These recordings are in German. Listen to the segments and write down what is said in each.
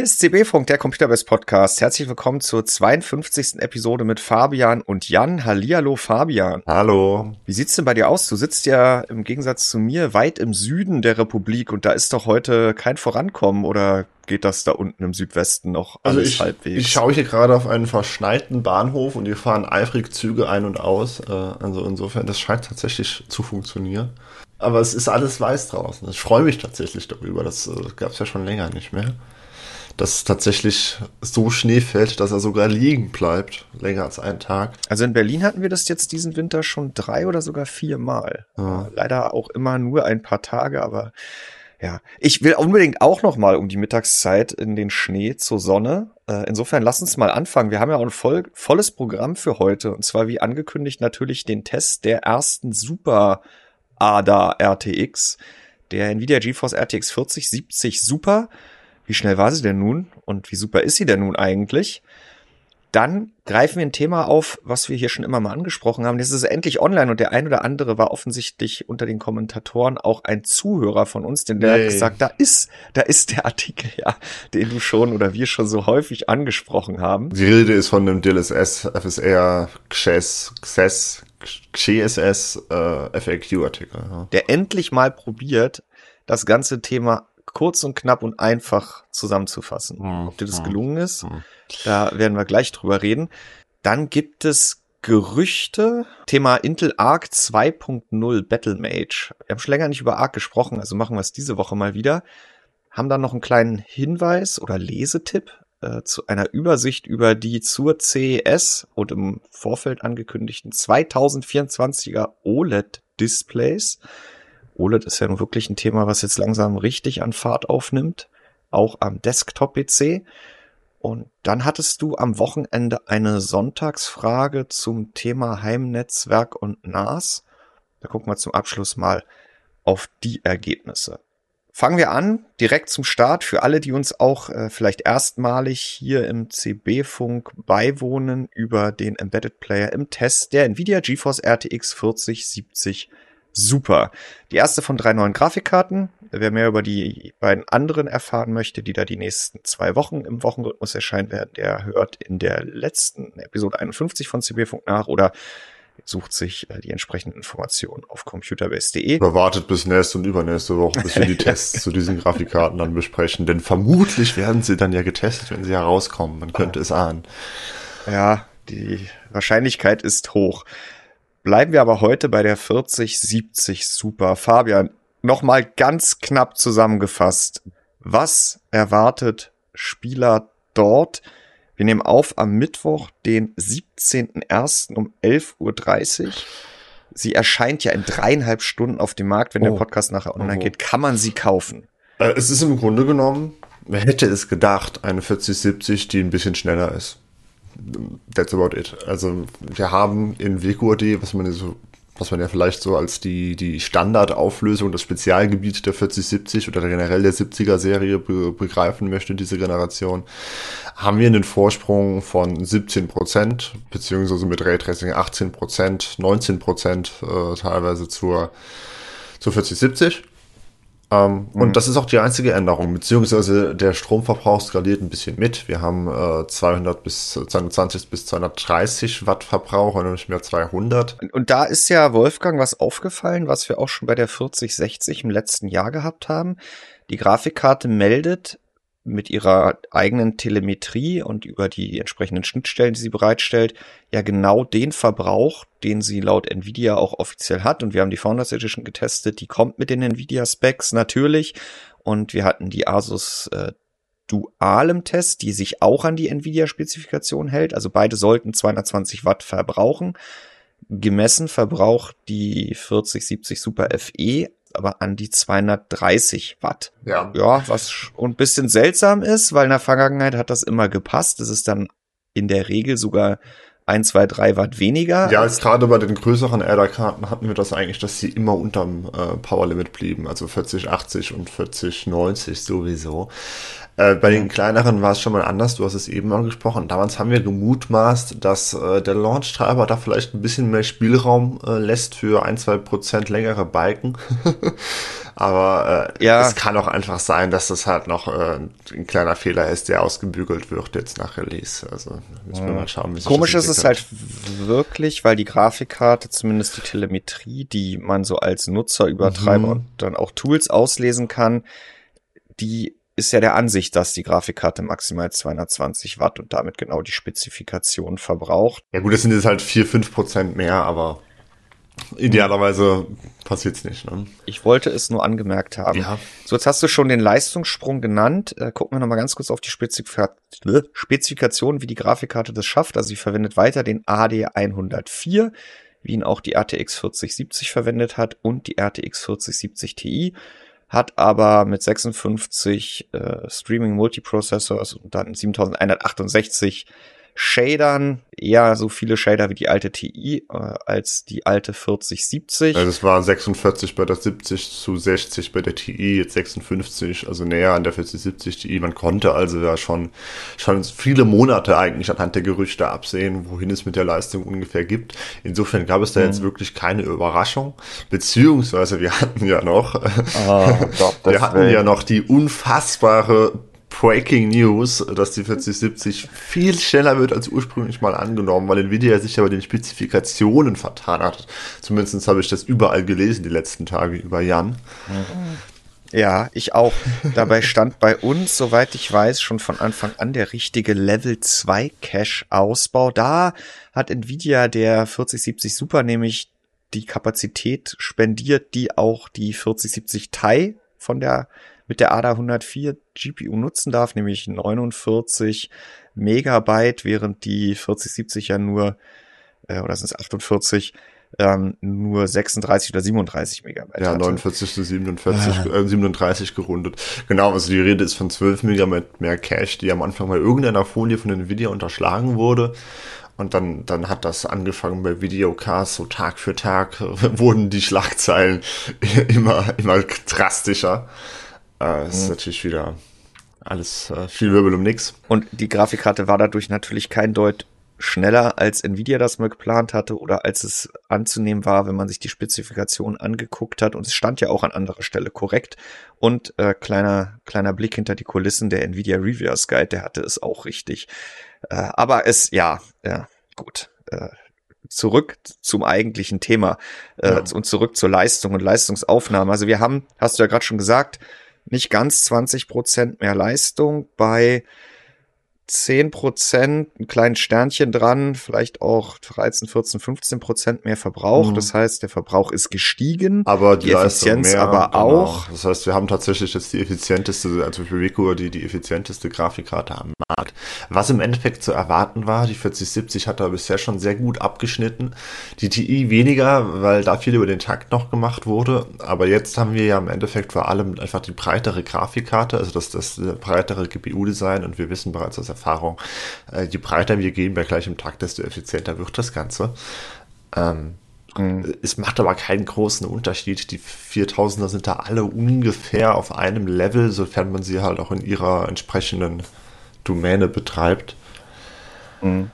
Hier ist CB-Funk, der Computerbest Podcast. Herzlich willkommen zur 52. Episode mit Fabian und Jan. Hallihallo, Fabian. Hallo. Wie sieht's denn bei dir aus? Du sitzt ja im Gegensatz zu mir weit im Süden der Republik und da ist doch heute kein Vorankommen oder geht das da unten im Südwesten noch alles also ich, halbwegs? Ich schaue hier gerade auf einen verschneiten Bahnhof und hier fahren eifrig Züge ein und aus. Äh, also insofern, das scheint tatsächlich zu funktionieren. Aber es ist alles weiß draußen. Ich freue mich tatsächlich darüber. Das äh, gab es ja schon länger nicht mehr dass tatsächlich so Schnee fällt, dass er sogar liegen bleibt, länger als einen Tag. Also in Berlin hatten wir das jetzt diesen Winter schon drei oder sogar vier Mal. Ja. Leider auch immer nur ein paar Tage, aber ja, ich will unbedingt auch noch mal um die Mittagszeit in den Schnee zur Sonne. Äh, insofern lass uns mal anfangen. Wir haben ja auch ein voll, volles Programm für heute und zwar wie angekündigt natürlich den Test der ersten Super ADA RTX, der Nvidia GeForce RTX 4070 Super wie schnell war sie denn nun und wie super ist sie denn nun eigentlich? Dann greifen wir ein Thema auf, was wir hier schon immer mal angesprochen haben. Das ist endlich online und der ein oder andere war offensichtlich unter den Kommentatoren auch ein Zuhörer von uns, denn der nee. hat gesagt, da ist, da ist der Artikel, ja, den du schon oder wir schon so häufig angesprochen haben. Die Rede ist von dem DLSS FSR XS, XS, XSS äh, FAQ-Artikel. Ja. Der endlich mal probiert, das ganze Thema kurz und knapp und einfach zusammenzufassen. Mhm. Ob dir das gelungen ist, mhm. da werden wir gleich drüber reden. Dann gibt es Gerüchte, Thema Intel Arc 2.0 Battle Mage. Wir haben schon länger nicht über Arc gesprochen, also machen wir es diese Woche mal wieder. Haben dann noch einen kleinen Hinweis oder Lesetipp äh, zu einer Übersicht über die zur CES und im Vorfeld angekündigten 2024er OLED Displays. OLED ist ja nun wirklich ein Thema, was jetzt langsam richtig an Fahrt aufnimmt, auch am Desktop-PC. Und dann hattest du am Wochenende eine Sonntagsfrage zum Thema Heimnetzwerk und NAS. Da gucken wir zum Abschluss mal auf die Ergebnisse. Fangen wir an, direkt zum Start, für alle, die uns auch äh, vielleicht erstmalig hier im CB-Funk beiwohnen über den Embedded Player im Test der Nvidia GeForce RTX 4070 super. Die erste von drei neuen Grafikkarten. Wer mehr über die beiden anderen erfahren möchte, die da die nächsten zwei Wochen im Wochenrhythmus erscheinen werden, der hört in der letzten Episode 51 von CB Funk nach oder sucht sich äh, die entsprechenden Informationen auf computerbase.de. Oder wartet bis nächste und übernächste Woche, bis wir die Tests zu diesen Grafikkarten dann besprechen. Denn vermutlich werden sie dann ja getestet, wenn sie herauskommen. Man könnte es ahnen. Ja, die Wahrscheinlichkeit ist hoch. Bleiben wir aber heute bei der 4070 Super. Fabian, nochmal ganz knapp zusammengefasst. Was erwartet Spieler dort? Wir nehmen auf am Mittwoch, den 17.01. um 11.30 Uhr. Sie erscheint ja in dreieinhalb Stunden auf dem Markt, wenn oh. der Podcast nachher online oh. geht. Kann man sie kaufen? Äh, es ist im Grunde genommen, wer hätte es gedacht, eine 4070, die ein bisschen schneller ist that's about it. Also wir haben in WQAD, was man so was man ja vielleicht so als die, die Standardauflösung, das Spezialgebiet der 4070 oder generell der 70er Serie be begreifen möchte, diese Generation, haben wir einen Vorsprung von 17 Prozent, beziehungsweise mit Raytracing 18 Prozent, 19 Prozent äh, teilweise zur, zur 4070. Ähm, mhm. Und das ist auch die einzige Änderung, beziehungsweise der Stromverbrauch skaliert ein bisschen mit. Wir haben äh, 200 bis 220 bis 230 Watt Verbrauch und nicht mehr 200. Und da ist ja Wolfgang was aufgefallen, was wir auch schon bei der 4060 im letzten Jahr gehabt haben. Die Grafikkarte meldet mit ihrer eigenen Telemetrie und über die entsprechenden Schnittstellen, die sie bereitstellt, ja genau den Verbrauch, den sie laut Nvidia auch offiziell hat. Und wir haben die Founders Edition getestet, die kommt mit den Nvidia Specs natürlich. Und wir hatten die Asus äh, dualem Test, die sich auch an die Nvidia-Spezifikation hält. Also beide sollten 220 Watt verbrauchen. Gemessen verbraucht die 4070 Super FE aber an die 230 Watt. Ja. Ja, was ein bisschen seltsam ist, weil in der Vergangenheit hat das immer gepasst. Das ist dann in der Regel sogar ein, zwei, drei Watt weniger. Ja, jetzt gerade bei den größeren Adder-Karten hatten wir das eigentlich, dass sie immer unterm äh, Power Limit blieben, also 4080 und 4090 sowieso. Äh, bei den kleineren war es schon mal anders, du hast es eben angesprochen. Damals haben wir gemutmaßt, dass äh, der Launch-Treiber da vielleicht ein bisschen mehr Spielraum äh, lässt für ein, zwei Prozent längere Balken. Aber äh, ja. es kann auch einfach sein, dass das halt noch äh, ein kleiner Fehler ist, der ausgebügelt wird jetzt nach Release. Also müssen wir mal schauen, wie Komisch ist es halt wirklich, weil die Grafikkarte, zumindest die Telemetrie, die man so als Nutzer übertreiben mhm. und dann auch Tools auslesen kann, die ist ja der Ansicht, dass die Grafikkarte maximal 220 Watt und damit genau die Spezifikation verbraucht. Ja gut, das sind jetzt halt 4, 5 Prozent mehr, aber idealerweise passiert's nicht. Ne? Ich wollte es nur angemerkt haben. Ja. So, jetzt hast du schon den Leistungssprung genannt. Äh, gucken wir nochmal ganz kurz auf die Spezifika Spezifikation, wie die Grafikkarte das schafft. Also sie verwendet weiter den AD104, wie ihn auch die RTX 4070 verwendet hat und die RTX 4070 Ti hat aber mit 56 äh, Streaming Multiprocessors und dann 7168 Shadern, eher so viele Shader wie die alte TI äh, als die alte 4070. Also es war 46 bei der 70 zu 60 bei der TI, jetzt 56, also näher an der 4070 TI. Man konnte also ja schon, schon viele Monate eigentlich anhand der Gerüchte absehen, wohin es mit der Leistung ungefähr gibt. Insofern gab es da mhm. jetzt wirklich keine Überraschung, beziehungsweise wir hatten ja noch, oh, Gott, wir hatten ja noch die unfassbare Breaking News, dass die 4070 viel schneller wird als ursprünglich mal angenommen, weil Nvidia sich ja bei den Spezifikationen vertan hat. Zumindest habe ich das überall gelesen die letzten Tage über Jan. Ja, ich auch. Dabei stand bei uns, soweit ich weiß, schon von Anfang an der richtige Level 2 Cache Ausbau. Da hat Nvidia der 4070 Super nämlich die Kapazität spendiert, die auch die 4070 Ti von der mit der ADA 104 GPU nutzen darf, nämlich 49 Megabyte, während die 4070 ja nur, äh, oder sind es 48, ähm, nur 36 oder 37 Megabyte. Ja, hatte. 49 zu 47, ah. äh, 37 gerundet. Genau, also die Rede ist von 12 Megabyte mehr Cache, die am Anfang bei irgendeiner Folie von Nvidia unterschlagen wurde. Und dann, dann hat das angefangen bei Videocasts, so Tag für Tag wurden die Schlagzeilen immer, immer drastischer. Äh, ist mhm. natürlich wieder alles äh, viel Wirbel um nix. Und die Grafikkarte war dadurch natürlich kein Deut schneller, als Nvidia das mal geplant hatte oder als es anzunehmen war, wenn man sich die Spezifikation angeguckt hat. Und es stand ja auch an anderer Stelle korrekt. Und äh, kleiner, kleiner Blick hinter die Kulissen, der Nvidia Reviewers Guide, der hatte es auch richtig. Äh, aber es, ja, ja, gut. Äh, zurück zum eigentlichen Thema äh, ja. und zurück zur Leistung und Leistungsaufnahme. Also wir haben, hast du ja gerade schon gesagt, nicht ganz 20 Prozent mehr Leistung bei 10 Prozent, ein kleines Sternchen dran, vielleicht auch 13, 14, 15 Prozent mehr Verbrauch. Mhm. Das heißt, der Verbrauch ist gestiegen. Aber die, die Effizienz mehr, aber genau. auch. Das heißt, wir haben tatsächlich jetzt die effizienteste, also für Rico die, die effizienteste Grafikkarte am Markt. Was im Endeffekt zu erwarten war, die 4070 hat da bisher schon sehr gut abgeschnitten. Die TI weniger, weil da viel über den Takt noch gemacht wurde. Aber jetzt haben wir ja im Endeffekt vor allem einfach die breitere Grafikkarte, also das, das breitere GPU-Design und wir wissen bereits aus Erfahrung, äh, je breiter wir gehen bei gleichem Takt, desto effizienter wird das Ganze. Ähm, mhm. Es macht aber keinen großen Unterschied. Die 4000er sind da alle ungefähr auf einem Level, sofern man sie halt auch in ihrer entsprechenden Domäne betreibt. Mhm.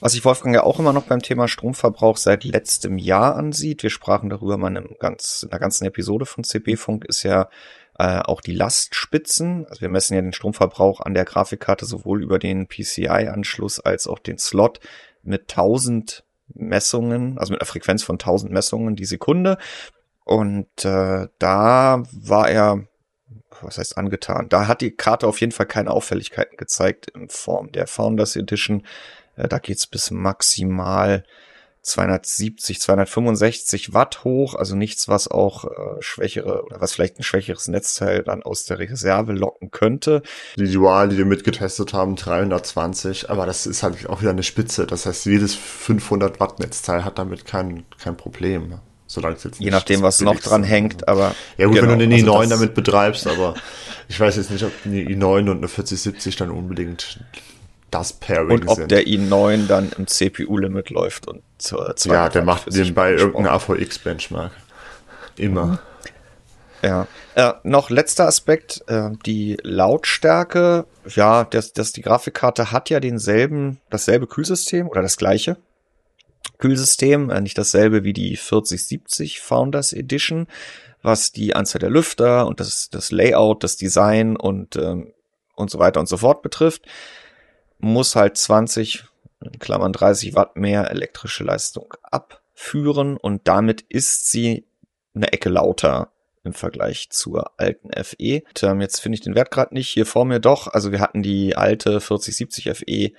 Was sich Wolfgang ja auch immer noch beim Thema Stromverbrauch seit letztem Jahr ansieht, wir sprachen darüber mal in, ganz, in einer ganzen Episode von CB-Funk, ist ja äh, auch die Lastspitzen. Also wir messen ja den Stromverbrauch an der Grafikkarte sowohl über den PCI-Anschluss als auch den Slot mit 1000 Messungen, also mit einer Frequenz von 1000 Messungen die Sekunde. Und äh, da war er, was heißt angetan? Da hat die Karte auf jeden Fall keine Auffälligkeiten gezeigt in Form der Founders Edition. Äh, da geht's bis maximal 270, 265 Watt hoch, also nichts, was auch äh, schwächere oder was vielleicht ein schwächeres Netzteil dann aus der Reserve locken könnte. Die Dual, die wir mitgetestet haben, 320, aber das ist halt auch wieder eine Spitze. Das heißt, jedes 500 Watt Netzteil hat damit kein, kein Problem. Solange es jetzt Je nachdem, was noch dran hängt, aber. Ja gut, genau, wenn du eine i9 also damit betreibst, aber ich weiß jetzt nicht, ob eine i9 und eine 4070 dann unbedingt das Pairing Und ob sind. der i9 dann im CPU-Limit läuft und zur Ja, der macht den bei irgendeinem AVX-Benchmark. Immer. Mhm. Ja. Äh, noch letzter Aspekt, äh, die Lautstärke. Ja, das, das, die Grafikkarte hat ja denselben, dasselbe Kühlsystem oder das gleiche Kühlsystem, äh, nicht dasselbe wie die 4070 Founders Edition was die Anzahl der Lüfter und das, das Layout, das Design und, ähm, und so weiter und so fort betrifft, muss halt 20, in Klammern 30 Watt mehr elektrische Leistung abführen und damit ist sie eine Ecke lauter im Vergleich zur alten FE. Und, ähm, jetzt finde ich den Wert gerade nicht hier vor mir doch. Also wir hatten die alte 4070 FE äh,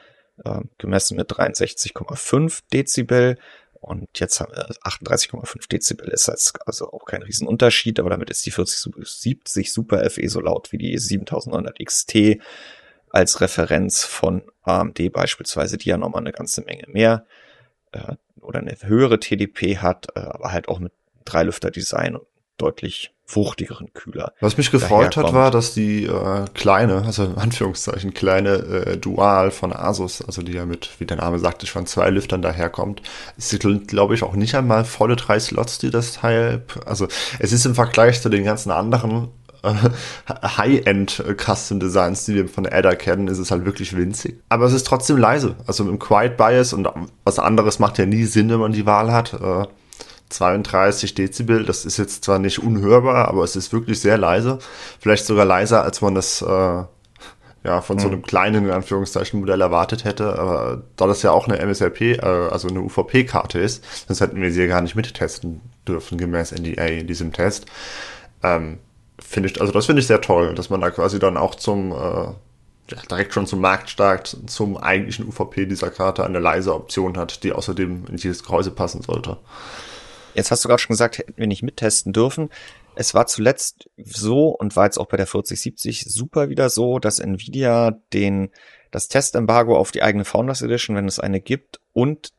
gemessen mit 63,5 Dezibel und jetzt haben wir 38,5 Dezibel ist also auch kein Riesenunterschied, aber damit ist die 4070 Super FE so laut wie die 7900 XT als Referenz von AMD beispielsweise, die ja nochmal eine ganze Menge mehr äh, oder eine höhere TDP hat, äh, aber halt auch mit Dreilüfter-Design und deutlich wuchtigeren Kühler. Was mich gefreut hat, war, dass die äh, kleine, also in Anführungszeichen kleine äh, Dual von Asus, also die ja mit, wie der Name sagte, schon zwei Lüftern daherkommt, ist, glaube ich, auch nicht einmal volle drei Slots, die das Teil, also es ist im Vergleich zu den ganzen anderen High-End Custom Designs, die wir von Ada kennen, ist es halt wirklich winzig. Aber es ist trotzdem leise. Also im Quiet Bias und was anderes macht ja nie Sinn, wenn man die Wahl hat. Äh, 32 Dezibel, das ist jetzt zwar nicht unhörbar, aber es ist wirklich sehr leise. Vielleicht sogar leiser, als man das äh, ja von so hm. einem kleinen, in Anführungszeichen, Modell erwartet hätte. Aber da das ja auch eine MSRP, äh, also eine UVP-Karte ist, sonst hätten wir sie ja gar nicht mittesten dürfen, gemäß NDA in diesem Test. Ähm, finde ich, also das finde ich sehr toll, dass man da quasi dann auch zum äh, ja, direkt schon zum Marktstart, zum eigentlichen UVP dieser Karte eine leise Option hat, die außerdem in dieses Gehäuse passen sollte. Jetzt hast du gerade schon gesagt, hätten wir nicht mittesten dürfen. Es war zuletzt so und war jetzt auch bei der 4070 super wieder so, dass Nvidia den, das Testembargo auf die eigene Founders Edition, wenn es eine gibt, und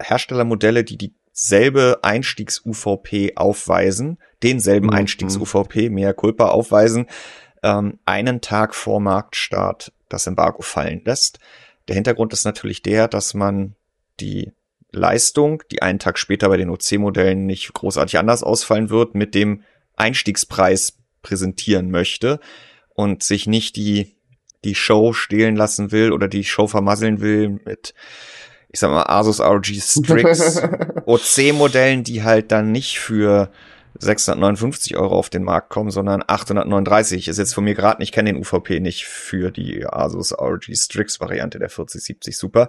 Herstellermodelle, die dieselbe Einstiegs-UVP aufweisen, denselben mhm. Einstiegs-UVP, mehr Culpa aufweisen, ähm, einen Tag vor Marktstart das Embargo fallen lässt. Der Hintergrund ist natürlich der, dass man die Leistung, die einen Tag später bei den OC-Modellen nicht großartig anders ausfallen wird, mit dem Einstiegspreis präsentieren möchte und sich nicht die, die Show stehlen lassen will oder die Show vermasseln will mit, ich sag mal, Asus ROG Strix OC-Modellen, die halt dann nicht für 659 Euro auf den Markt kommen, sondern 839. Ist jetzt von mir gerade, ich kenne den UVP nicht für die Asus ROG Strix Variante der 4070 Super.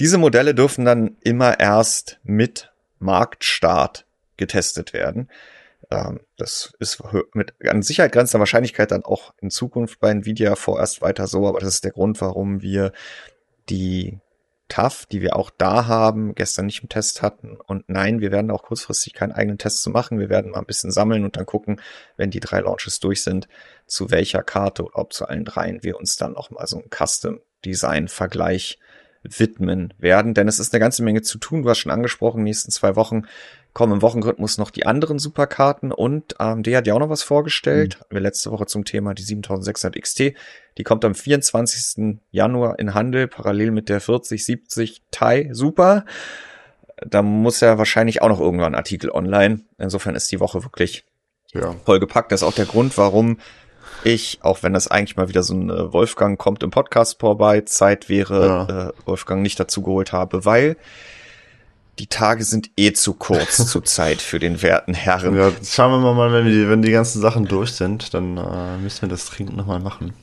Diese Modelle dürfen dann immer erst mit Marktstart getestet werden. Ähm, das ist mit an Sicherheit grenzender Wahrscheinlichkeit dann auch in Zukunft bei Nvidia vorerst weiter so, aber das ist der Grund, warum wir die TAF, die wir auch da haben, gestern nicht im Test hatten. Und nein, wir werden auch kurzfristig keinen eigenen Test zu machen. Wir werden mal ein bisschen sammeln und dann gucken, wenn die drei Launches durch sind, zu welcher Karte oder ob zu allen dreien wir uns dann auch mal so einen Custom Design Vergleich widmen werden, denn es ist eine ganze Menge zu tun. Du hast schon angesprochen, nächsten zwei Wochen kommen im Wochenrhythmus noch die anderen Superkarten und AMD hat ja auch noch was vorgestellt. Mhm. Wir letzte Woche zum Thema die 7600 XT. Die kommt am 24. Januar in Handel, parallel mit der 4070 Ti Super. Da muss ja wahrscheinlich auch noch irgendwann ein Artikel online. Insofern ist die Woche wirklich ja. vollgepackt. Das ist auch der Grund, warum ich, auch wenn das eigentlich mal wieder so ein äh, Wolfgang kommt im Podcast vorbei, Zeit wäre, ja. äh, Wolfgang nicht dazu geholt habe, weil die Tage sind eh zu kurz zur Zeit für den werten Herren. Ja, schauen wir mal, wenn, die, wenn die ganzen Sachen durch sind, dann äh, müssen wir das Trinken nochmal machen.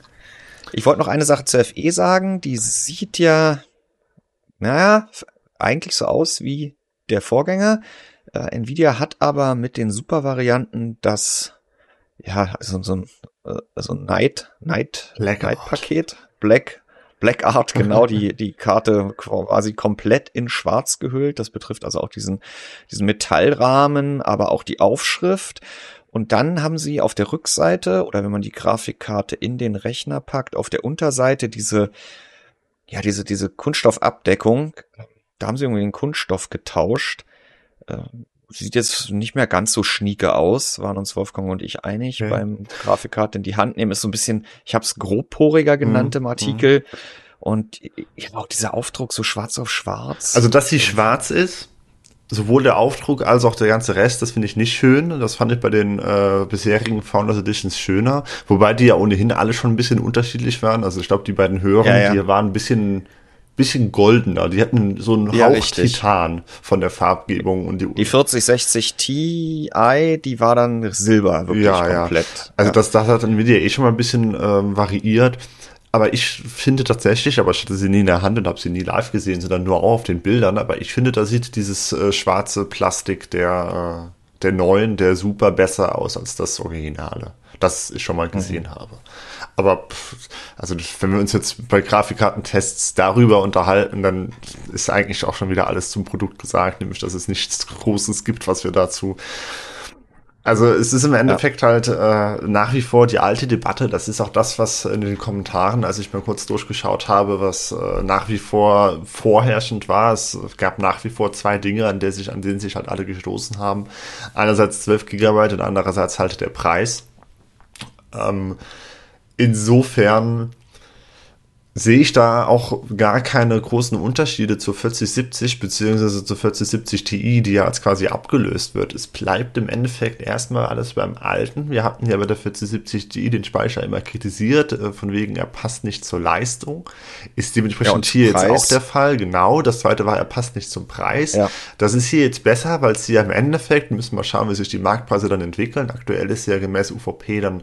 Ich wollte noch eine Sache zur FE sagen, die sieht ja, naja, eigentlich so aus wie der Vorgänger. Äh, Nvidia hat aber mit den Super-Varianten das, ja, so, so ein äh, also Night, Night, Black Night Paket, Black, Black Art, genau, die, die Karte quasi komplett in schwarz gehüllt. Das betrifft also auch diesen, diesen Metallrahmen, aber auch die Aufschrift. Und dann haben sie auf der Rückseite oder wenn man die Grafikkarte in den Rechner packt, auf der Unterseite diese, ja, diese, diese Kunststoffabdeckung. Da haben sie irgendwie den Kunststoff getauscht. Sieht jetzt nicht mehr ganz so schnieke aus, waren uns Wolfgang und ich einig okay. beim Grafikkarte in die Hand nehmen. Ist so ein bisschen, ich habe es grobporiger genannt mhm. im Artikel. Mhm. Und ich habe auch dieser Aufdruck so schwarz auf schwarz. Also, dass sie schwarz ist, sowohl der Aufdruck als auch der ganze Rest, das finde ich nicht schön. Das fand ich bei den äh, bisherigen Founders Editions schöner. Wobei die ja ohnehin alle schon ein bisschen unterschiedlich waren. Also ich glaube, die beiden Hörer, ja, ja. die waren ein bisschen bisschen goldener. Die hatten so einen Ja, Hauch richtig. Titan von der Farbgebung und die, Die 4060 Ti, die war dann Silber, wirklich ja, komplett. Ja. Also das, das hat Nvidia eh schon mal ein bisschen ähm, variiert. Aber ich finde tatsächlich, aber ich hatte sie nie in der Hand und habe sie nie live gesehen, sondern nur auch auf den Bildern. Aber ich finde, da sieht dieses äh, schwarze Plastik der, äh, der neuen, der super besser aus als das Originale. Das ich schon mal gesehen Mhm. habe. Aber pff, also wenn wir uns jetzt bei Grafikkartentests darüber unterhalten, dann ist eigentlich auch schon wieder alles zum Produkt gesagt, nämlich dass es nichts Großes gibt, was wir dazu also es ist im Endeffekt ja. halt äh, nach wie vor die alte Debatte. Das ist auch das, was in den Kommentaren, als ich mal kurz durchgeschaut habe, was äh, nach wie vor vorherrschend war. Es gab nach wie vor zwei Dinge, an, der sich, an denen sich halt alle gestoßen haben. Einerseits 12 Gigabyte und andererseits halt der Preis. Ähm, insofern sehe ich da auch gar keine großen Unterschiede zur 4070 beziehungsweise zur 4070 Ti, die ja als quasi abgelöst wird. Es bleibt im Endeffekt erstmal alles beim Alten. Wir hatten ja bei der 4070 Ti den Speicher immer kritisiert, äh, von wegen er passt nicht zur Leistung. Ist dementsprechend ja, hier Preis. jetzt auch der Fall. Genau. Das zweite war, er passt nicht zum Preis. Ja. Das ist hier jetzt besser, weil es hier im Endeffekt, müssen wir schauen, wie sich die Marktpreise dann entwickeln. Aktuell ist ja gemäß UVP dann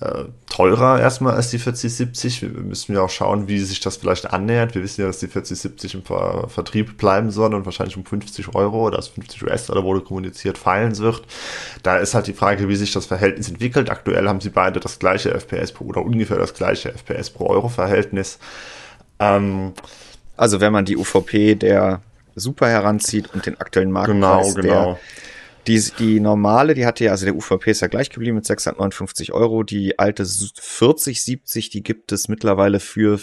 äh, teurer erstmal als die 4070. Wir müssen ja auch schauen, wie sich das vielleicht annähert. Wir wissen ja, dass die 4070 im Ver Vertrieb bleiben soll und wahrscheinlich um 50 Euro oder also 50 US-Dollar wurde kommuniziert fallen wird. Da ist halt die Frage, wie sich das Verhältnis entwickelt. Aktuell haben sie beide das gleiche FPS pro oder ungefähr das gleiche FPS pro Euro Verhältnis. Ähm, also wenn man die UVP der Super heranzieht und den aktuellen Marktpreis genau, genau. der die, die normale, die hatte ja, also der UVP ist ja gleich geblieben mit 659 Euro. Die alte 4070, die gibt es mittlerweile für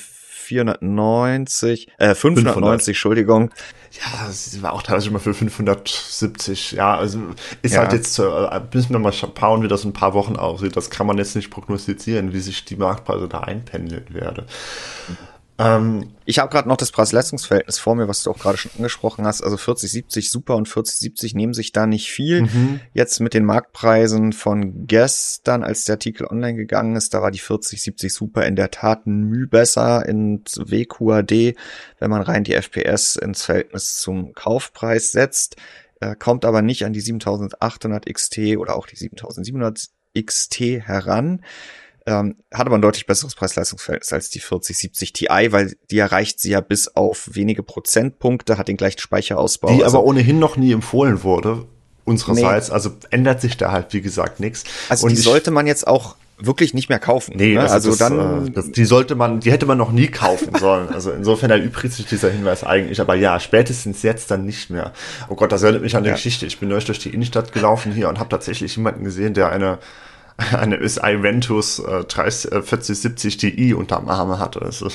490, äh, 590, 500. Entschuldigung. Ja, sie war auch teilweise mal für 570. Ja, also ist ja. halt jetzt, äh, müssen wir mal schauen, wie das in ein paar Wochen aussieht. Das kann man jetzt nicht prognostizieren, wie sich die Marktpreise da einpendeln werde. Ähm, ich habe gerade noch das Preis-Leistungs-Verhältnis vor mir, was du auch gerade schon angesprochen hast. Also 4070 Super und 4070 nehmen sich da nicht viel. Mhm. Jetzt mit den Marktpreisen von gestern, als der Artikel online gegangen ist, da war die 4070 Super in der Tat ein Mühe besser in WQAD, wenn man rein die FPS ins Verhältnis zum Kaufpreis setzt. Äh, kommt aber nicht an die 7800 XT oder auch die 7700 XT heran. Ähm, hat aber ein deutlich besseres Preis-Leistungs-Verhältnis als die 4070 Ti, weil die erreicht sie ja bis auf wenige Prozentpunkte, hat den gleichen Speicherausbau. Die also, aber ohnehin noch nie empfohlen wurde, unsererseits. Nee. Also ändert sich da halt, wie gesagt, nichts. Also Und die sollte man jetzt auch wirklich nicht mehr kaufen. Nee, ne? also, also das, dann. Äh, das, die sollte man, die hätte man noch nie kaufen sollen. Also insofern erübrigt sich dieser Hinweis eigentlich. Aber ja, spätestens jetzt dann nicht mehr. Oh Gott, das erinnert mich an eine ja. Geschichte. Ich bin neulich durch die Innenstadt gelaufen hier und habe tatsächlich jemanden gesehen, der eine eine SI Ventus äh, 30, äh, 4070 Ti unterm Arm hatte. Also.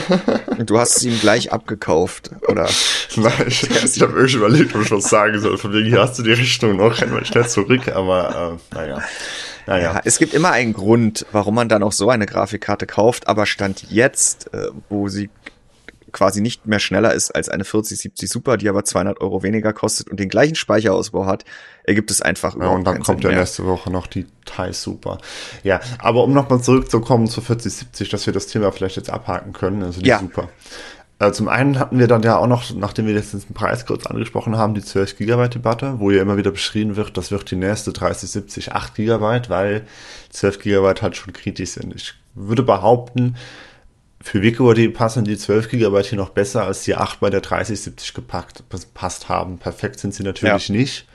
du hast sie ihm gleich abgekauft, oder? Nein, ich, ich habe wirklich überlegt, ob ich was sagen soll. Von wegen, hier hast du die Richtung noch, rennen wir schnell zurück, aber äh, naja. Naja. Ja, es gibt immer einen Grund, warum man dann auch so eine Grafikkarte kauft, aber Stand jetzt, äh, wo sie quasi nicht mehr schneller ist als eine 4070 Super, die aber 200 Euro weniger kostet und den gleichen Speicherausbau hat, ergibt es einfach Ja, und dann kommt ja nächste Woche noch die Thai Super. Ja, aber um nochmal zurückzukommen zur 4070, dass wir das Thema vielleicht jetzt abhaken können, also die ja. Super. Äh, zum einen hatten wir dann ja auch noch, nachdem wir jetzt den Preis kurz angesprochen haben, die 12 Gigabyte Debatte, wo ja immer wieder beschrieben wird, das wird die nächste 3070 8 Gigabyte, weil 12 Gigabyte halt schon kritisch sind. Ich würde behaupten, für WQAD passen die 12 GB hier noch besser als die 8 bei der 3070 gepackt, passt haben. Perfekt sind sie natürlich ja. nicht.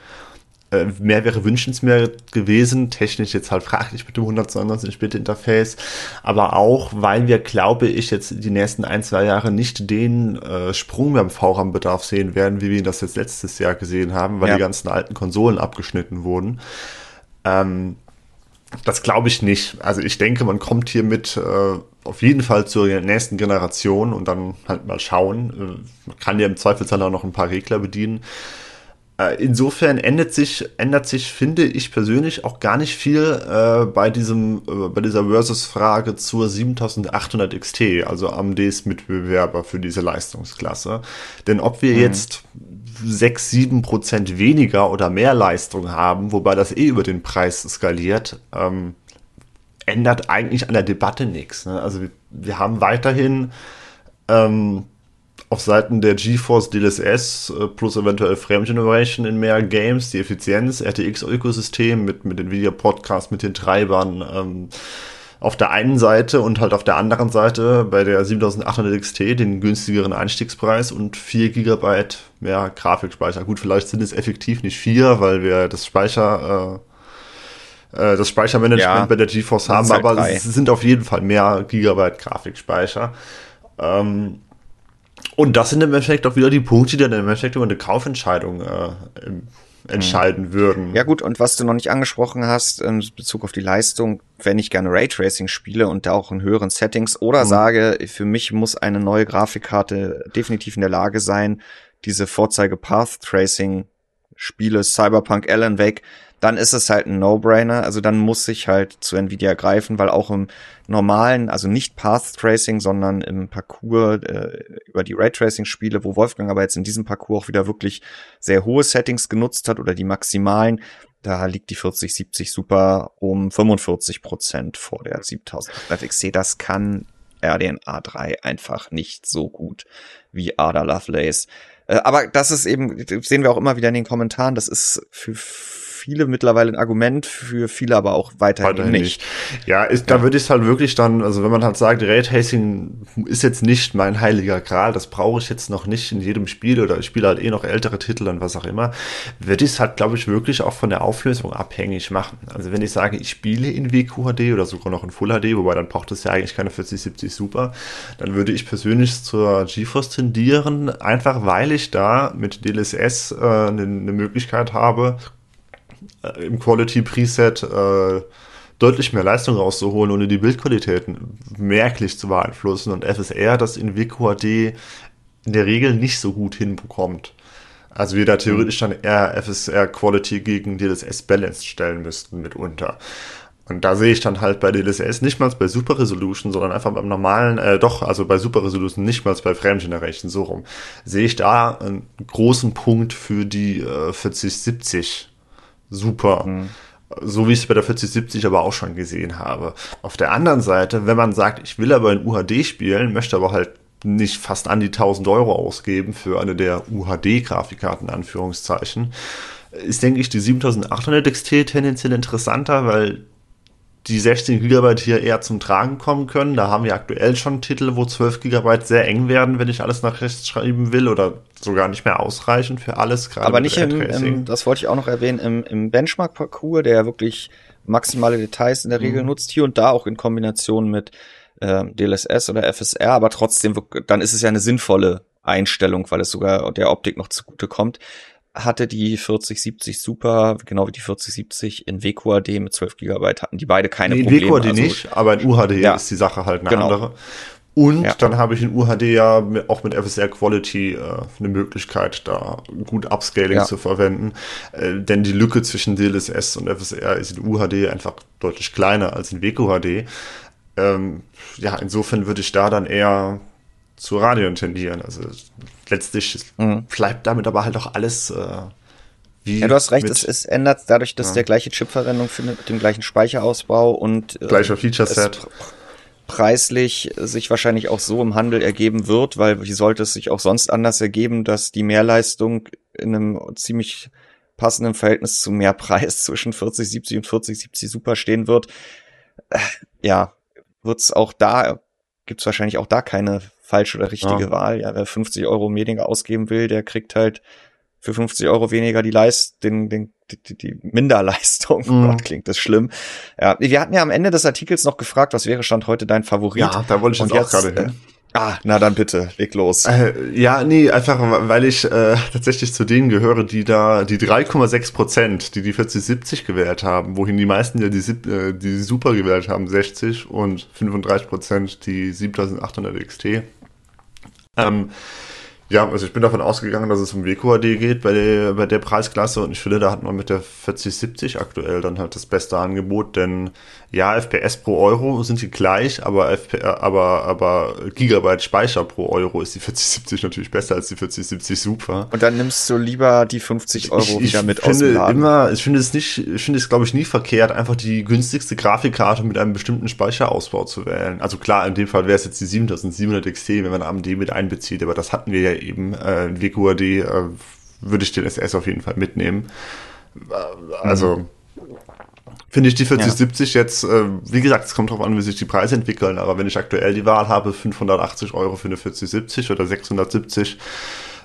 Äh, mehr wäre wünschenswert gewesen, technisch jetzt halt fraglich mit dem 192-Bit-Interface, aber auch, weil wir, glaube ich, jetzt die nächsten ein, zwei Jahre nicht den äh, Sprung beim VRAM-Bedarf sehen werden, wie wir ihn das jetzt letztes Jahr gesehen haben, weil ja. die ganzen alten Konsolen abgeschnitten wurden. Ähm, das glaube ich nicht. Also ich denke, man kommt hier mit äh, auf jeden Fall zur nächsten Generation und dann halt mal schauen. Äh, man kann ja im Zweifelsfall auch noch ein paar Regler bedienen. Äh, insofern ändert sich, ändert sich, finde ich persönlich, auch gar nicht viel äh, bei diesem, äh, bei dieser Versus-Frage zur 7800 XT, also AMDs Mitbewerber für diese Leistungsklasse. Denn ob wir mhm. jetzt 6, 7 Prozent weniger oder mehr Leistung haben, wobei das eh über den Preis skaliert, ähm, ändert eigentlich an der Debatte nichts. Ne? Also wir, wir, haben weiterhin ähm, auf Seiten der GeForce DLSS äh, plus eventuell Frame Generation in mehr Games, die Effizienz, RTX-Ökosystem mit, mit Nvidia Podcast, mit den Treibern, ähm, auf der einen Seite und halt auf der anderen Seite bei der 7800 XT den günstigeren Einstiegspreis und 4 GB mehr Grafikspeicher. Gut, vielleicht sind es effektiv nicht 4, weil wir das Speicher, äh, äh, das Speichermanagement ja, bei der GeForce haben, halt aber drei. es sind auf jeden Fall mehr Gigabyte Grafikspeicher. Ähm, und das sind im Endeffekt auch wieder die Punkte, die dann im Endeffekt über eine Kaufentscheidung äh, entscheiden mhm. würden. Ja gut, und was du noch nicht angesprochen hast in Bezug auf die Leistung, wenn ich gerne Raytracing spiele und da auch in höheren Settings oder mhm. sage, für mich muss eine neue Grafikkarte definitiv in der Lage sein, diese Vorzeige Path Tracing Spiele Cyberpunk Alan Wake dann ist es halt ein No-Brainer. Also dann muss ich halt zu Nvidia greifen, weil auch im normalen, also nicht Path Tracing, sondern im Parcours äh, über die Raytracing-Spiele, wo Wolfgang aber jetzt in diesem Parcours auch wieder wirklich sehr hohe Settings genutzt hat oder die maximalen, da liegt die 4070 Super um 45 Prozent vor der 7800 XC. Das kann RDNA 3 einfach nicht so gut wie Ada Lovelace. Äh, aber das ist eben, sehen wir auch immer wieder in den Kommentaren, das ist für viele mittlerweile ein Argument, für viele aber auch weiterhin, weiterhin nicht. nicht. Ja, ist, ja. da würde ich es halt wirklich dann, also wenn man halt sagt, Raytracing ist jetzt nicht mein heiliger Gral, das brauche ich jetzt noch nicht in jedem Spiel oder ich spiele halt eh noch ältere Titel und was auch immer, würde ich es halt, glaube ich, wirklich auch von der Auflösung abhängig machen. Also wenn ich sage, ich spiele in WQHD oder sogar noch in Full HD, wobei dann braucht es ja eigentlich keine 4070 Super, dann würde ich persönlich zur GeForce tendieren, einfach weil ich da mit DLSS äh, eine, eine Möglichkeit habe, im Quality Preset äh, deutlich mehr Leistung rauszuholen, ohne die Bildqualitäten merklich zu beeinflussen. Und FSR das in WQHD in der Regel nicht so gut hinbekommt. Also wir da theoretisch dann eher FSR Quality gegen DLSS Balance stellen müssten mitunter. Und da sehe ich dann halt bei DLSS nicht mal bei Super Resolution, sondern einfach beim normalen, äh, doch, also bei Super Resolution nicht mal bei Frame Generation, so rum, sehe ich da einen großen Punkt für die äh, 4070 super. Mhm. So wie ich es bei der 4070 aber auch schon gesehen habe. Auf der anderen Seite, wenn man sagt, ich will aber in UHD spielen, möchte aber halt nicht fast an die 1000 Euro ausgeben für eine der UHD-Grafikkarten, Anführungszeichen, ist, denke ich, die 7800 XT tendenziell interessanter, weil die 16 GB hier eher zum Tragen kommen können. Da haben wir aktuell schon Titel, wo 12 GB sehr eng werden, wenn ich alles nach rechts schreiben will oder sogar nicht mehr ausreichen für alles. Aber nicht im, im, das wollte ich auch noch erwähnen, im, im Benchmark-Parcours, der wirklich maximale Details in der Regel mhm. nutzt, hier und da auch in Kombination mit äh, DLSS oder FSR, aber trotzdem, dann ist es ja eine sinnvolle Einstellung, weil es sogar der Optik noch zugute kommt hatte die 4070 Super, genau wie die 4070 in WQAD mit 12 GB hatten die beide keine nee, Probleme. In WQAD also, nicht, aber in UHD ja, ist die Sache halt eine genau. andere. Und ja. dann habe ich in UHD ja auch mit FSR Quality äh, eine Möglichkeit, da gut Upscaling ja. zu verwenden. Äh, denn die Lücke zwischen DLSS und FSR ist in UHD einfach deutlich kleiner als in WQHD. Ähm, ja, insofern würde ich da dann eher zu Radio tendieren. Also letztlich mhm. bleibt damit aber halt auch alles äh, wie. Ja, du hast recht, es, es ändert dadurch, dass ja. der gleiche Chipverwendung findet mit dem gleichen Speicherausbau und äh, gleicher Feature-Set preislich sich wahrscheinlich auch so im Handel ergeben wird, weil wie sollte es sich auch sonst anders ergeben, dass die Mehrleistung in einem ziemlich passenden Verhältnis zu Mehrpreis zwischen 4070 und 4070 Super stehen wird. Äh, ja, wird's auch da, gibt's wahrscheinlich auch da keine falsche oder richtige ja. Wahl. Ja, wer 50 Euro weniger ausgeben will, der kriegt halt für 50 Euro weniger die Leist, den, den, die, die Minderleistung. Mhm. Gott, klingt das schlimm. Ja, wir hatten ja am Ende des Artikels noch gefragt, was wäre Stand heute dein Favorit? Ja, da wollte ich jetzt, jetzt auch gerade hin. Ah, na dann bitte, leg los. Äh, ja, nee, einfach weil ich äh, tatsächlich zu denen gehöre, die da die 3,6 Prozent, die die 4070 gewählt haben, wohin die meisten ja die, äh, die Super gewählt haben, 60 und 35 Prozent die 7800 XT. Ähm, Ja, also ich bin davon ausgegangen, dass es um WQAD geht bei der, bei der Preisklasse und ich finde, da hat man mit der 4070 aktuell dann halt das beste Angebot, denn ja, FPS pro Euro sind die gleich, aber, FP, aber, aber Gigabyte Speicher pro Euro ist die 4070 natürlich besser als die 4070 Super. Und dann nimmst du lieber die 50 Euro ich, wieder ich mit finde immer, ich finde es nicht, ich finde es glaube ich nie verkehrt, einfach die günstigste Grafikkarte mit einem bestimmten Speicherausbau zu wählen. Also klar, in dem Fall wäre es jetzt die 7700 XT, wenn man AMD mit einbezieht, aber das hatten wir ja eben äh, in WQAD äh, würde ich den SS auf jeden Fall mitnehmen. Äh, also mhm. Finde ich die 4070 ja. jetzt, äh, wie gesagt, es kommt darauf an, wie sich die Preise entwickeln, aber wenn ich aktuell die Wahl habe, 580 Euro für eine 4070 oder 670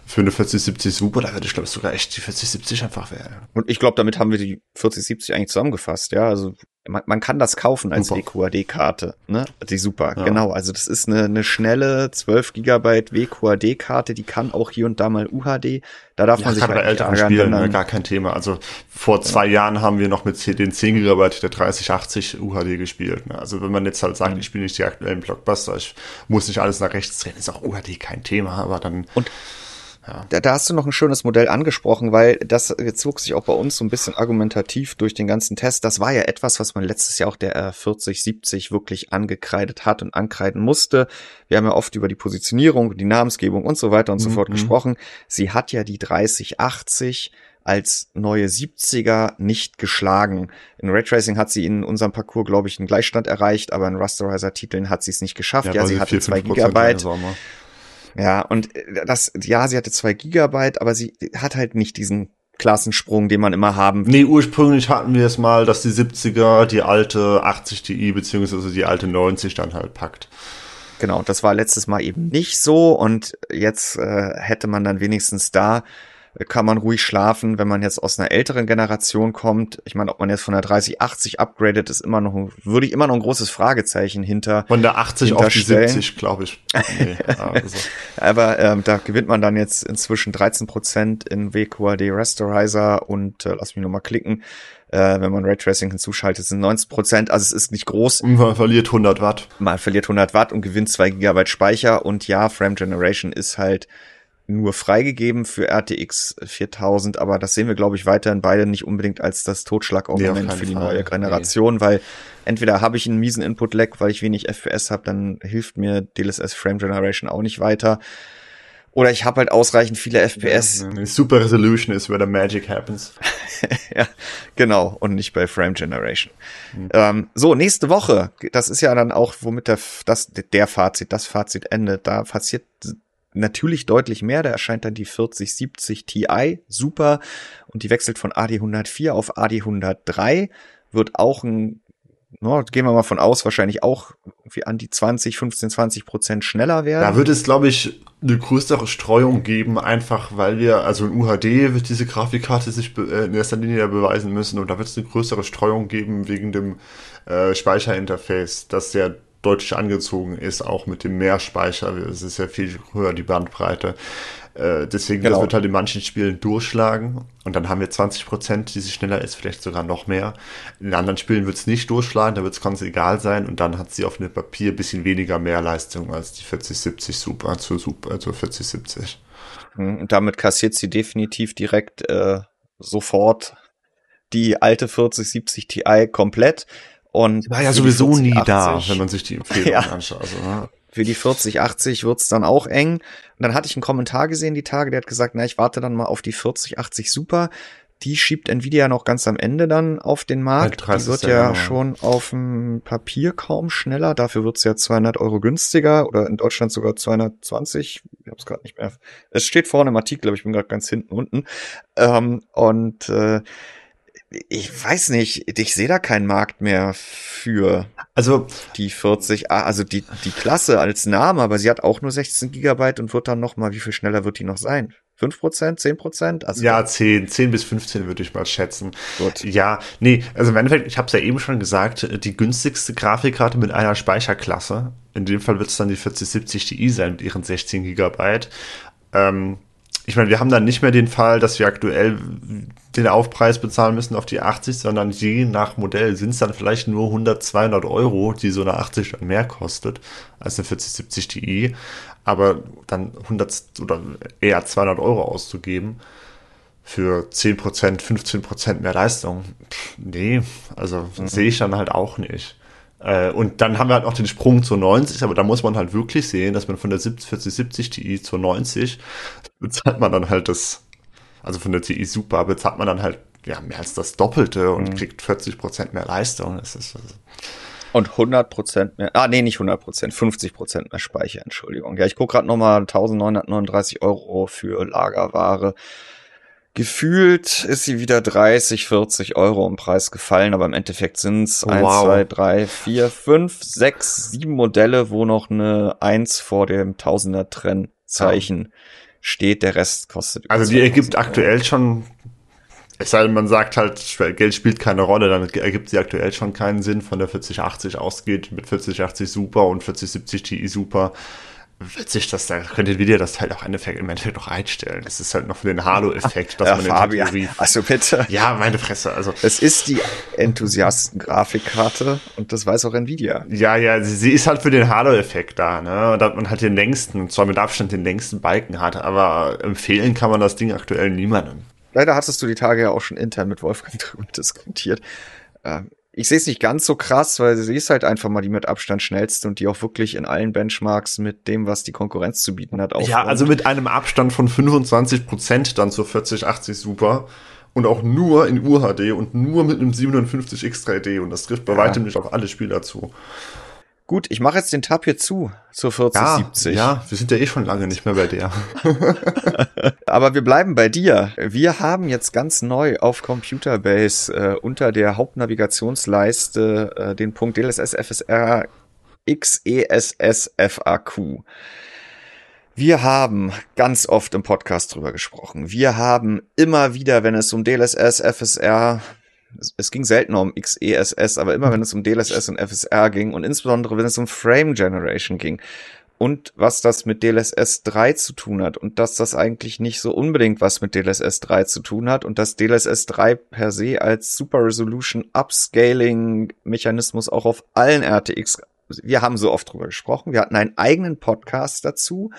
für eine 4070 Super, da würde ich glaube ich sogar echt die 4070 einfach wählen. Und ich glaube, damit haben wir die 4070 eigentlich zusammengefasst, ja. Also man, man kann das kaufen als WQAD-Karte, ne? Die Super, ja. genau. Also das ist eine, eine schnelle 12 Gigabyte WQAD-Karte, die kann auch hier und da mal UHD. Da darf ja, man sich halt bei älteren Spielen dann, gar kein Thema. Also vor zwei ja. Jahren haben wir noch mit den 10 Gigabyte der 3080 UHD gespielt. Ne? Also wenn man jetzt halt sagt, mhm. ich spiele nicht die aktuellen Blockbuster, ich muss nicht alles nach rechts drehen, ist auch UHD kein Thema, aber dann und ja. Da, da hast du noch ein schönes Modell angesprochen, weil das zog sich auch bei uns so ein bisschen argumentativ durch den ganzen Test. Das war ja etwas, was man letztes Jahr auch der 4070 wirklich angekreidet hat und ankreiden musste. Wir haben ja oft über die Positionierung, die Namensgebung und so weiter und so mhm. fort gesprochen. Sie hat ja die 3080 als neue 70er nicht geschlagen. In Raytracing hat sie in unserem Parcours, glaube ich, einen Gleichstand erreicht, aber in Rasterizer-Titeln hat sie es nicht geschafft. Ja, ja sie hatte zwei Gigabyte. Ja, und äh, das, ja, sie hatte zwei Gigabyte, aber sie hat halt nicht diesen Klassensprung, den man immer haben Nee, ursprünglich hatten wir es mal, dass die 70er die alte 80 Ti beziehungsweise die alte 90 dann halt packt. Genau, das war letztes Mal eben nicht so und jetzt äh, hätte man dann wenigstens da kann man ruhig schlafen, wenn man jetzt aus einer älteren Generation kommt. Ich meine, ob man jetzt von der 3080 upgradet, ist immer noch, würde ich immer noch ein großes Fragezeichen hinter. Von der 80 auf die 70, glaube ich. Nee, also. Aber ähm, da gewinnt man dann jetzt inzwischen 13 Prozent in WQAD Rasterizer und äh, lass mich nochmal klicken. Äh, wenn man Raytracing hinzuschaltet, sind 90 Prozent. Also es ist nicht groß. Man verliert 100 Watt. Man verliert 100 Watt und gewinnt 2 Gigabyte Speicher. Und ja, Frame Generation ist halt nur freigegeben für RTX 4000, aber das sehen wir, glaube ich, weiterhin beide nicht unbedingt als das Totschlagargument nee, für die Fall. neue Generation, nee. weil entweder habe ich einen miesen Input-Lag, weil ich wenig FPS habe, dann hilft mir DLSS Frame Generation auch nicht weiter. Oder ich habe halt ausreichend viele FPS. Ja, Super Resolution ist where the magic happens. ja, genau. Und nicht bei Frame Generation. Mhm. Ähm, so, nächste Woche. Das ist ja dann auch, womit der, das, der Fazit, das Fazit endet. Da passiert natürlich deutlich mehr. Da erscheint dann die 4070 Ti, super. Und die wechselt von AD104 auf AD103. Wird auch ein, no, gehen wir mal von aus, wahrscheinlich auch wie an die 20, 15, 20 Prozent schneller werden. Da wird es, glaube ich, eine größere Streuung geben, einfach weil wir, also in UHD wird diese Grafikkarte sich äh, in erster Linie beweisen müssen und da wird es eine größere Streuung geben wegen dem äh, Speicherinterface, dass der deutlich angezogen ist, auch mit dem Mehrspeicher. Es ist ja viel höher die Bandbreite. Äh, deswegen, genau. das wird halt in manchen Spielen durchschlagen. Und dann haben wir 20 Prozent, die sich schneller ist, vielleicht sogar noch mehr. In anderen Spielen wird es nicht durchschlagen, da wird es ganz egal sein. Und dann hat sie auf dem Papier ein bisschen weniger Mehrleistung als die 4070 Super zu Super, also 4070. Mhm, und damit kassiert sie definitiv direkt äh, sofort die alte 4070 Ti komplett. Und war ja sowieso 40, nie 80, da, wenn man sich die Empfehlung ja. anschaut. Also, ja. Für die 4080 wird's dann auch eng. Und dann hatte ich einen Kommentar gesehen die Tage, der hat gesagt, na, ich warte dann mal auf die 4080 Super. Die schiebt Nvidia noch ganz am Ende dann auf den Markt. Die wird ja genau. schon auf dem Papier kaum schneller. Dafür wird's ja 200 Euro günstiger oder in Deutschland sogar 220. Ich habe es gerade nicht mehr. Es steht vorne im Artikel, aber ich bin gerade ganz hinten unten. Ähm, und äh, ich weiß nicht, ich sehe da keinen Markt mehr für also die 40, also die, die Klasse als Name, aber sie hat auch nur 16 Gigabyte und wird dann noch mal, wie viel schneller wird die noch sein? 5%, 10%? Also ja, 10, 10 bis 15 würde ich mal schätzen. Gut. Ja, nee, also im Endeffekt, ich habe es ja eben schon gesagt, die günstigste Grafikkarte mit einer Speicherklasse, in dem Fall wird es dann die 4070 Ti sein mit ihren 16 Gigabyte. Ähm, ich meine, wir haben dann nicht mehr den Fall, dass wir aktuell den Aufpreis bezahlen müssen auf die 80, sondern je nach Modell sind es dann vielleicht nur 100, 200 Euro, die so eine 80 dann mehr kostet als eine 4070 Ti. Aber dann 100 oder eher 200 Euro auszugeben für 10%, 15% mehr Leistung, pff, nee, also mhm. sehe ich dann halt auch nicht. Äh, und dann haben wir halt auch den Sprung zur 90, aber da muss man halt wirklich sehen, dass man von der 4070 Ti zur 90 bezahlt man dann halt das, also von der Ti Super bezahlt man dann halt ja, mehr als das Doppelte und mhm. kriegt 40 Prozent mehr Leistung. Das ist also und 100 Prozent mehr, ah nee, nicht 100 Prozent, 50 Prozent mehr Speicher, Entschuldigung. Ja, ich gucke gerade nochmal 1939 Euro für Lagerware. Gefühlt ist sie wieder 30, 40 Euro im Preis gefallen, aber im Endeffekt sind es oh, 1, wow. 2, 3, 4, 5, 6, 7 Modelle, wo noch eine 1 vor dem Tausender-Trennzeichen ja. steht. Der Rest kostet. Also die ergibt aktuell schon es sei denn, man sagt halt, Geld spielt keine Rolle, dann ergibt sie aktuell schon keinen Sinn, von der 4080 ausgeht, mit 4080 super und 4070 Ti super. Wird sich das, da könnte Nvidia das halt auch im Endeffekt noch einstellen. Das ist halt noch für den Halo-Effekt, dass ja, man Fabian, in Also bitte. Ja, meine Fresse, also. Es ist die Enthusiasten-Grafikkarte und das weiß auch Nvidia. Ja, ja, sie, sie ist halt für den Halo-Effekt da, ne? Und dass man halt den längsten, und zwar mit Abstand den längsten Balken hat, aber empfehlen kann man das Ding aktuell niemandem. Leider hattest du die Tage ja auch schon intern mit Wolfgang drüber diskutiert. Ähm, ich sehe es nicht ganz so krass, weil sie ist halt einfach mal die mit Abstand schnellste und die auch wirklich in allen Benchmarks mit dem, was die Konkurrenz zu bieten hat, auch. Ja, also mit einem Abstand von 25 Prozent dann zur 4080 Super und auch nur in UHD und nur mit einem 57X3D und das trifft bei ja. weitem nicht auf alle Spieler zu. Gut, ich mache jetzt den Tab hier zu zur 4070. Ja, ja, wir sind ja eh schon lange nicht mehr bei der. Aber wir bleiben bei dir. Wir haben jetzt ganz neu auf Computerbase äh, unter der Hauptnavigationsleiste äh, den Punkt DLSS FSR XESS FAQ. Wir haben ganz oft im Podcast drüber gesprochen. Wir haben immer wieder, wenn es um DLSS, FSR, es ging selten um XESS, aber immer wenn es um DLSS und FSR ging und insbesondere wenn es um Frame Generation ging und was das mit DLSS 3 zu tun hat und dass das eigentlich nicht so unbedingt was mit DLSS 3 zu tun hat und dass DLSS 3 per se als Super Resolution Upscaling Mechanismus auch auf allen RTX, wir haben so oft drüber gesprochen, wir hatten einen eigenen Podcast dazu,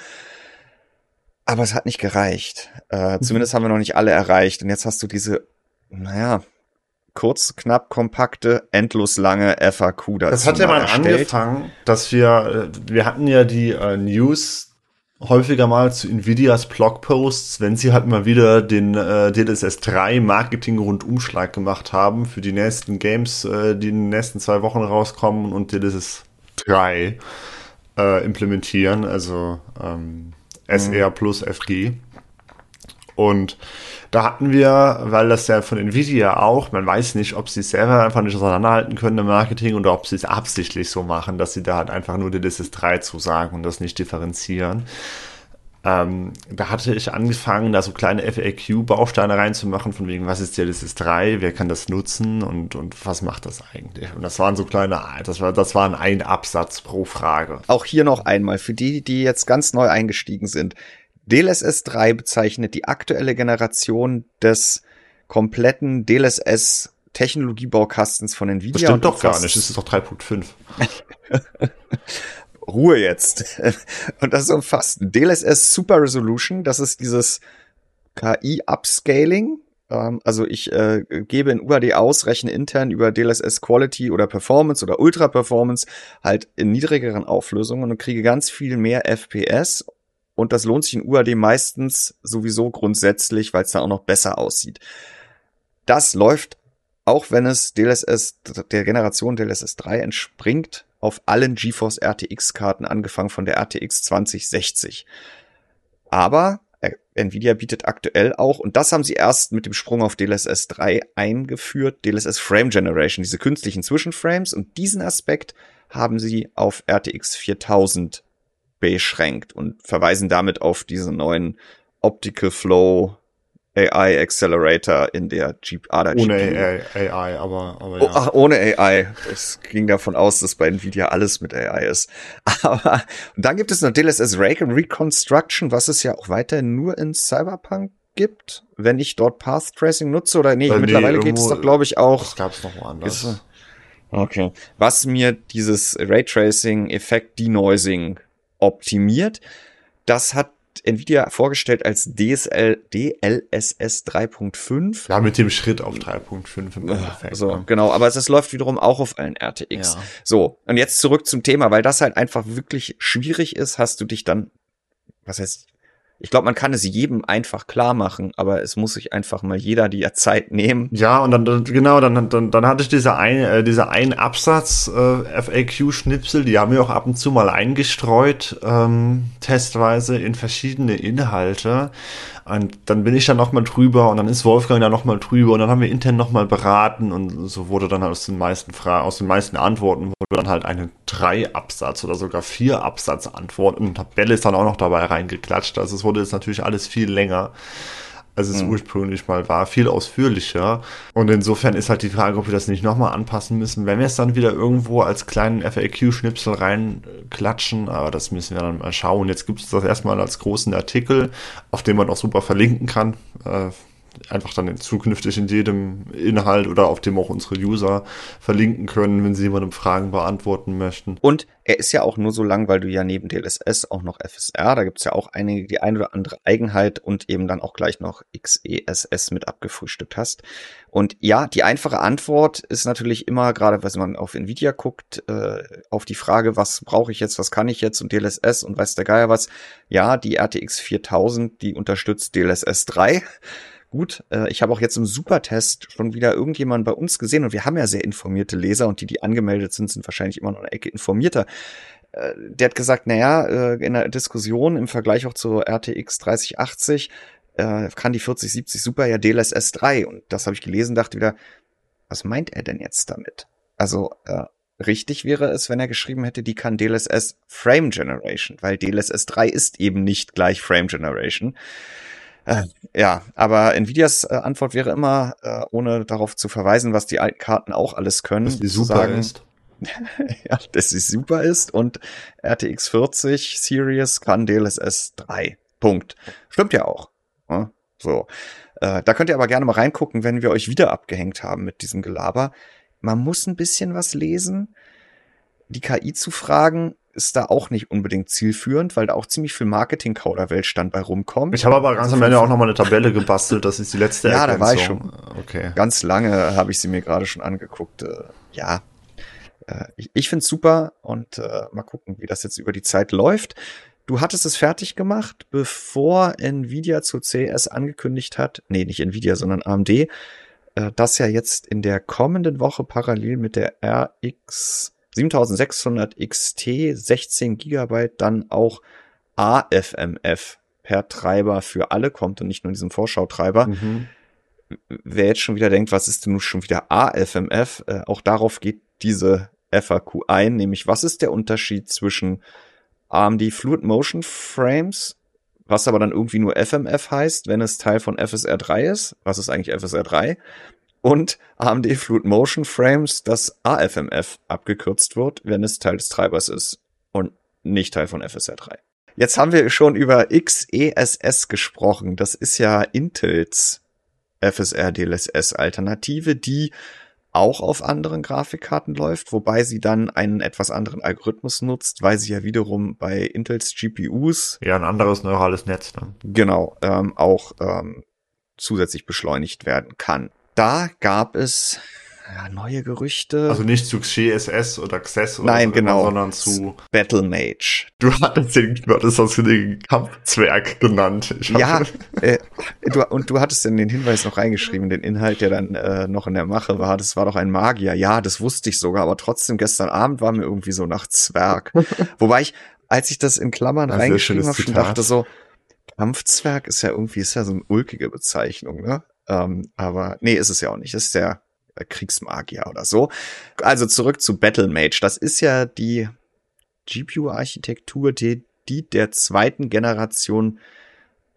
aber es hat nicht gereicht. Äh, zumindest haben wir noch nicht alle erreicht und jetzt hast du diese, naja, kurz, knapp, kompakte, endlos lange FAQ dazu. Das hat ja mal erstellt. angefangen, dass wir, äh, wir hatten ja die äh, News häufiger mal zu Nvidias Blogposts, wenn sie halt mal wieder den äh, DLSS 3 Marketing Rundumschlag gemacht haben für die nächsten Games, äh, die in den nächsten zwei Wochen rauskommen und DLSS 3 äh, implementieren, also ähm, SR plus FG. Und da hatten wir, weil das ja von Nvidia auch, man weiß nicht, ob sie es selber einfach nicht auseinanderhalten können im Marketing oder ob sie es absichtlich so machen, dass sie da halt einfach nur die DLSS 3 zu sagen und das nicht differenzieren. Ähm, da hatte ich angefangen, da so kleine FAQ-Bausteine reinzumachen, von wegen, was ist DLSS 3, wer kann das nutzen und, und was macht das eigentlich? Und das waren so kleine, das war, das waren ein Absatz pro Frage. Auch hier noch einmal, für die, die jetzt ganz neu eingestiegen sind. DLSS 3 bezeichnet die aktuelle Generation des kompletten DLSS Technologiebaukastens von Nvidia. Das stimmt doch gar nicht, das ist doch 3.5. Ruhe jetzt. Und das umfasst DLSS Super Resolution, das ist dieses KI-Upscaling. Ähm, also ich äh, gebe in UAD aus, rechne intern über DLSS Quality oder Performance oder Ultra Performance halt in niedrigeren Auflösungen und kriege ganz viel mehr FPS und das lohnt sich in UAD meistens sowieso grundsätzlich, weil es dann auch noch besser aussieht. Das läuft, auch wenn es DLSS, der Generation DLSS 3 entspringt, auf allen GeForce RTX Karten, angefangen von der RTX 2060. Aber äh, Nvidia bietet aktuell auch, und das haben sie erst mit dem Sprung auf DLSS 3 eingeführt, DLSS Frame Generation, diese künstlichen Zwischenframes, und diesen Aspekt haben sie auf RTX 4000 beschränkt und verweisen damit auf diesen neuen Optical Flow AI Accelerator in der Jeep ADA Ohne AI, AI, aber, aber ja. Oh, ach, ohne AI. Es ging davon aus, dass bei Nvidia alles mit AI ist. Aber und dann gibt es noch DLSS Rake Reconstruction, was es ja auch weiterhin nur in Cyberpunk gibt, wenn ich dort Path Tracing nutze oder nee, äh, mittlerweile geht es doch glaube ich auch. Das gab's noch woanders. Okay. Was mir dieses Raytracing Effekt Denoising optimiert. Das hat Nvidia vorgestellt als DSL, DLSS 3.5. Ja, mit dem Schritt auf 3.5 im Endeffekt. So, ne? genau. Aber es läuft wiederum auch auf allen RTX. Ja. So. Und jetzt zurück zum Thema, weil das halt einfach wirklich schwierig ist, hast du dich dann, was heißt, ich glaube, man kann es jedem einfach klar machen, aber es muss sich einfach mal jeder die Zeit nehmen. Ja, und dann, genau, dann, dann, dann hatte ich diese eine, äh, diese einen Absatz äh, FAQ-Schnipsel, die haben wir auch ab und zu mal eingestreut, ähm, testweise in verschiedene Inhalte. Und dann bin ich dann nochmal drüber und dann ist Wolfgang da nochmal drüber und dann haben wir intern nochmal beraten und so wurde dann aus den meisten Fragen, aus den meisten Antworten wurde dann halt eine drei Absatz oder sogar vier Absatz Antwort und Tabelle ist dann auch noch dabei reingeklatscht. Also es wurde jetzt natürlich alles viel länger als es mhm. ursprünglich mal war, viel ausführlicher. Und insofern ist halt die Frage, ob wir das nicht nochmal anpassen müssen, wenn wir es dann wieder irgendwo als kleinen FAQ-Schnipsel reinklatschen, aber das müssen wir dann mal schauen. Jetzt gibt es das erstmal als großen Artikel, auf dem man auch super verlinken kann. Äh, einfach dann zukünftig in jedem Inhalt oder auf dem auch unsere User verlinken können, wenn sie jemandem Fragen beantworten möchten. Und er ist ja auch nur so lang, weil du ja neben DLSS auch noch FSR, da gibt's ja auch einige, die eine oder andere Eigenheit und eben dann auch gleich noch XESS mit abgefrühstückt hast. Und ja, die einfache Antwort ist natürlich immer, gerade wenn man auf Nvidia guckt, äh, auf die Frage, was brauche ich jetzt, was kann ich jetzt und DLSS und weiß der Geier was. Ja, die RTX 4000, die unterstützt DLSS 3 gut. Äh, ich habe auch jetzt im Supertest schon wieder irgendjemand bei uns gesehen und wir haben ja sehr informierte Leser und die, die angemeldet sind, sind wahrscheinlich immer noch eine Ecke informierter. Äh, der hat gesagt, naja, äh, in der Diskussion im Vergleich auch zur RTX 3080 äh, kann die 4070 Super ja DLSS 3 und das habe ich gelesen, dachte wieder, was meint er denn jetzt damit? Also äh, richtig wäre es, wenn er geschrieben hätte, die kann DLSS Frame Generation, weil DLSS 3 ist eben nicht gleich Frame Generation. Äh, ja, aber Nvidias äh, Antwort wäre immer, äh, ohne darauf zu verweisen, was die alten Karten auch alles können, dass die super sagen, ist. ja, dass sie super ist und RTX 40 Series kann DLSS 3. Punkt. Stimmt ja auch. Ne? so. Äh, da könnt ihr aber gerne mal reingucken, wenn wir euch wieder abgehängt haben mit diesem Gelaber. Man muss ein bisschen was lesen. Die KI zu fragen, ist da auch nicht unbedingt zielführend, weil da auch ziemlich viel Marketing-Kauderwelsch dann bei rumkommt. Ich habe aber ganz am Ende auch noch mal eine Tabelle gebastelt, das ist die letzte Ja, Ergänzung. da war ich schon. Okay. Ganz lange habe ich sie mir gerade schon angeguckt. Äh, ja, äh, ich, ich finde es super und äh, mal gucken, wie das jetzt über die Zeit läuft. Du hattest es fertig gemacht, bevor Nvidia zu CS angekündigt hat, nee, nicht Nvidia, sondern AMD, äh, dass ja jetzt in der kommenden Woche parallel mit der RX 7600 XT 16 Gigabyte dann auch AFMF per Treiber für alle kommt und nicht nur diesen Vorschautreiber. Mhm. Wer jetzt schon wieder denkt, was ist denn nun schon wieder AFMF? Äh, auch darauf geht diese FAQ ein, nämlich was ist der Unterschied zwischen AMD Fluid Motion Frames, was aber dann irgendwie nur FMF heißt, wenn es Teil von FSR 3 ist. Was ist eigentlich FSR 3? Und AMD Fluid Motion Frames, das AFMF abgekürzt wird, wenn es Teil des Treibers ist und nicht Teil von FSR 3. Jetzt haben wir schon über XESS gesprochen. Das ist ja Intels FSR DLSS Alternative, die auch auf anderen Grafikkarten läuft, wobei sie dann einen etwas anderen Algorithmus nutzt, weil sie ja wiederum bei Intels GPUs ja ein anderes neurales Netz ne? genau ähm, auch ähm, zusätzlich beschleunigt werden kann da gab es ja, neue Gerüchte. Also nicht zu XSS oder XS oder Nein, so genau. sondern zu Battle Mage. Du hattest den, du hattest das den Kampfzwerg genannt. ja, äh, du, und du hattest in den Hinweis noch reingeschrieben, den Inhalt, der dann äh, noch in der Mache war. Das war doch ein Magier. Ja, das wusste ich sogar, aber trotzdem gestern Abend war mir irgendwie so nach Zwerg. Wobei ich, als ich das in Klammern ein reingeschrieben habe, schon dachte so, Kampfzwerg ist ja irgendwie, ist ja so eine ulkige Bezeichnung, ne? Ähm, aber nee, ist es ja auch nicht. Ist der Kriegsmagier oder so. Also zurück zu Battle Mage. Das ist ja die GPU-Architektur, die, die der zweiten Generation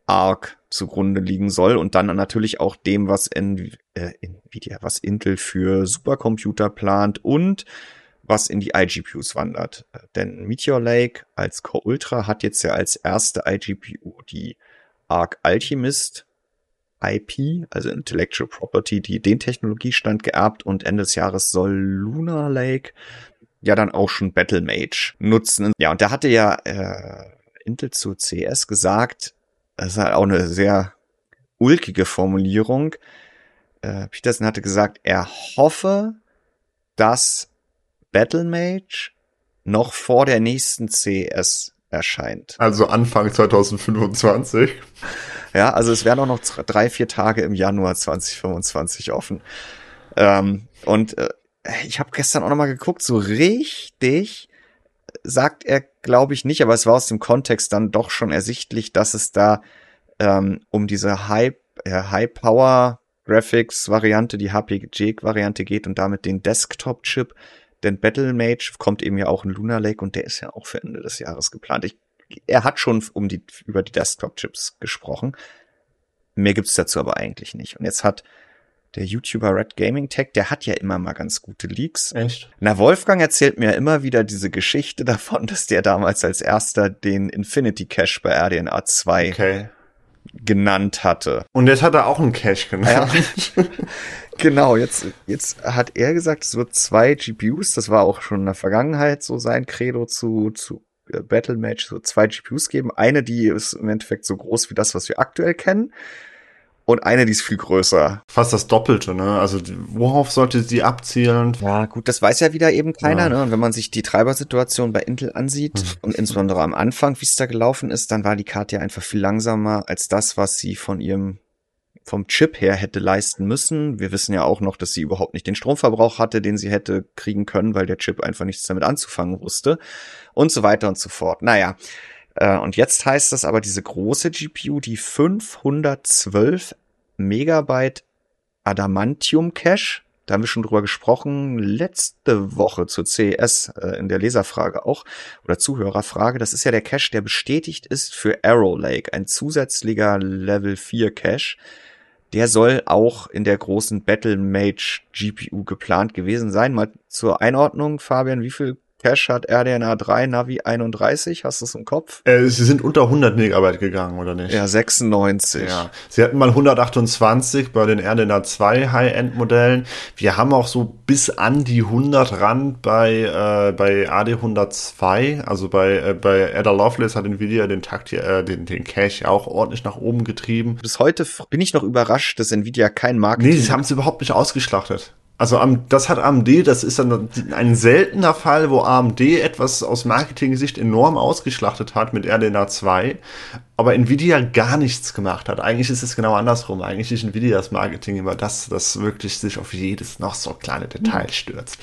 ARC zugrunde liegen soll und dann natürlich auch dem, was in, äh, Nvidia, was Intel für Supercomputer plant und was in die iGPUs wandert. Denn Meteor Lake als Core Ultra hat jetzt ja als erste iGPU die Arc Alchemist IP, also Intellectual Property, die den Technologiestand geerbt und Ende des Jahres soll Lunar Lake ja dann auch schon Battle Mage nutzen. Ja, und der hatte ja äh, Intel zu CS gesagt, das ist halt auch eine sehr ulkige Formulierung. Äh, Peterson hatte gesagt, er hoffe, dass Battlemage noch vor der nächsten CS erscheint. Also Anfang 2025. Ja, also es wären auch noch drei, vier Tage im Januar 2025 offen. Ähm, und äh, ich habe gestern auch noch mal geguckt, so richtig sagt er, glaube ich, nicht, aber es war aus dem Kontext dann doch schon ersichtlich, dass es da ähm, um diese High, äh, High Power Graphics Variante, die HPG Variante geht und damit den Desktop Chip. Denn Battle Mage kommt eben ja auch in Lunar Lake und der ist ja auch für Ende des Jahres geplant. Ich, er hat schon um die, über die Desktop Chips gesprochen. Mehr gibt's dazu aber eigentlich nicht. Und jetzt hat der YouTuber Red Gaming Tech, der hat ja immer mal ganz gute Leaks. Echt? Na, Wolfgang erzählt mir immer wieder diese Geschichte davon, dass der damals als erster den Infinity Cache bei RDNA 2 okay. genannt hatte. Und jetzt hat er auch einen Cache genannt. Ja. genau, jetzt, jetzt hat er gesagt, es wird zwei GPUs, das war auch schon in der Vergangenheit so sein Credo zu, zu Battle Match, so zwei GPUs geben. Eine, die ist im Endeffekt so groß wie das, was wir aktuell kennen und eine, die ist viel größer. Fast das Doppelte, ne? Also worauf sollte sie abzielen? Ja, gut, das weiß ja wieder eben keiner, ja. ne? Und wenn man sich die Treibersituation bei Intel ansieht mhm. und insbesondere am Anfang, wie es da gelaufen ist, dann war die Karte ja einfach viel langsamer als das, was sie von ihrem vom Chip her hätte leisten müssen. Wir wissen ja auch noch, dass sie überhaupt nicht den Stromverbrauch hatte, den sie hätte kriegen können, weil der Chip einfach nichts damit anzufangen wusste und so weiter und so fort. Naja, äh, und jetzt heißt das aber, diese große GPU, die 512 Megabyte Adamantium Cache, da haben wir schon drüber gesprochen, letzte Woche zur CES äh, in der Leserfrage auch oder Zuhörerfrage. Das ist ja der Cache, der bestätigt ist für Arrow Lake, ein zusätzlicher Level 4 Cache. Der soll auch in der großen Battle Mage GPU geplant gewesen sein. Mal zur Einordnung, Fabian, wie viel Cache hat RDNA 3 Navi 31, hast du es im Kopf? Äh, sie sind unter 100 Megabyte gegangen, oder nicht? Ja, 96. Ja. Sie hatten mal 128 bei den RDNA 2 High-End-Modellen. Wir haben auch so bis an die 100 ran bei, äh, bei AD 102, also bei, äh, bei Ada Lovelace hat Nvidia den Takt hier, äh, den, den Cache auch ordentlich nach oben getrieben. Bis heute bin ich noch überrascht, dass Nvidia kein Marketing... Nee, sie haben es überhaupt nicht ausgeschlachtet. Also das hat AMD, das ist dann ein seltener Fall, wo AMD etwas aus Marketing-Sicht enorm ausgeschlachtet hat mit RDNA 2, aber Nvidia gar nichts gemacht hat. Eigentlich ist es genau andersrum. Eigentlich ist Nvidias Marketing immer das, das wirklich sich auf jedes noch so kleine Detail stürzt.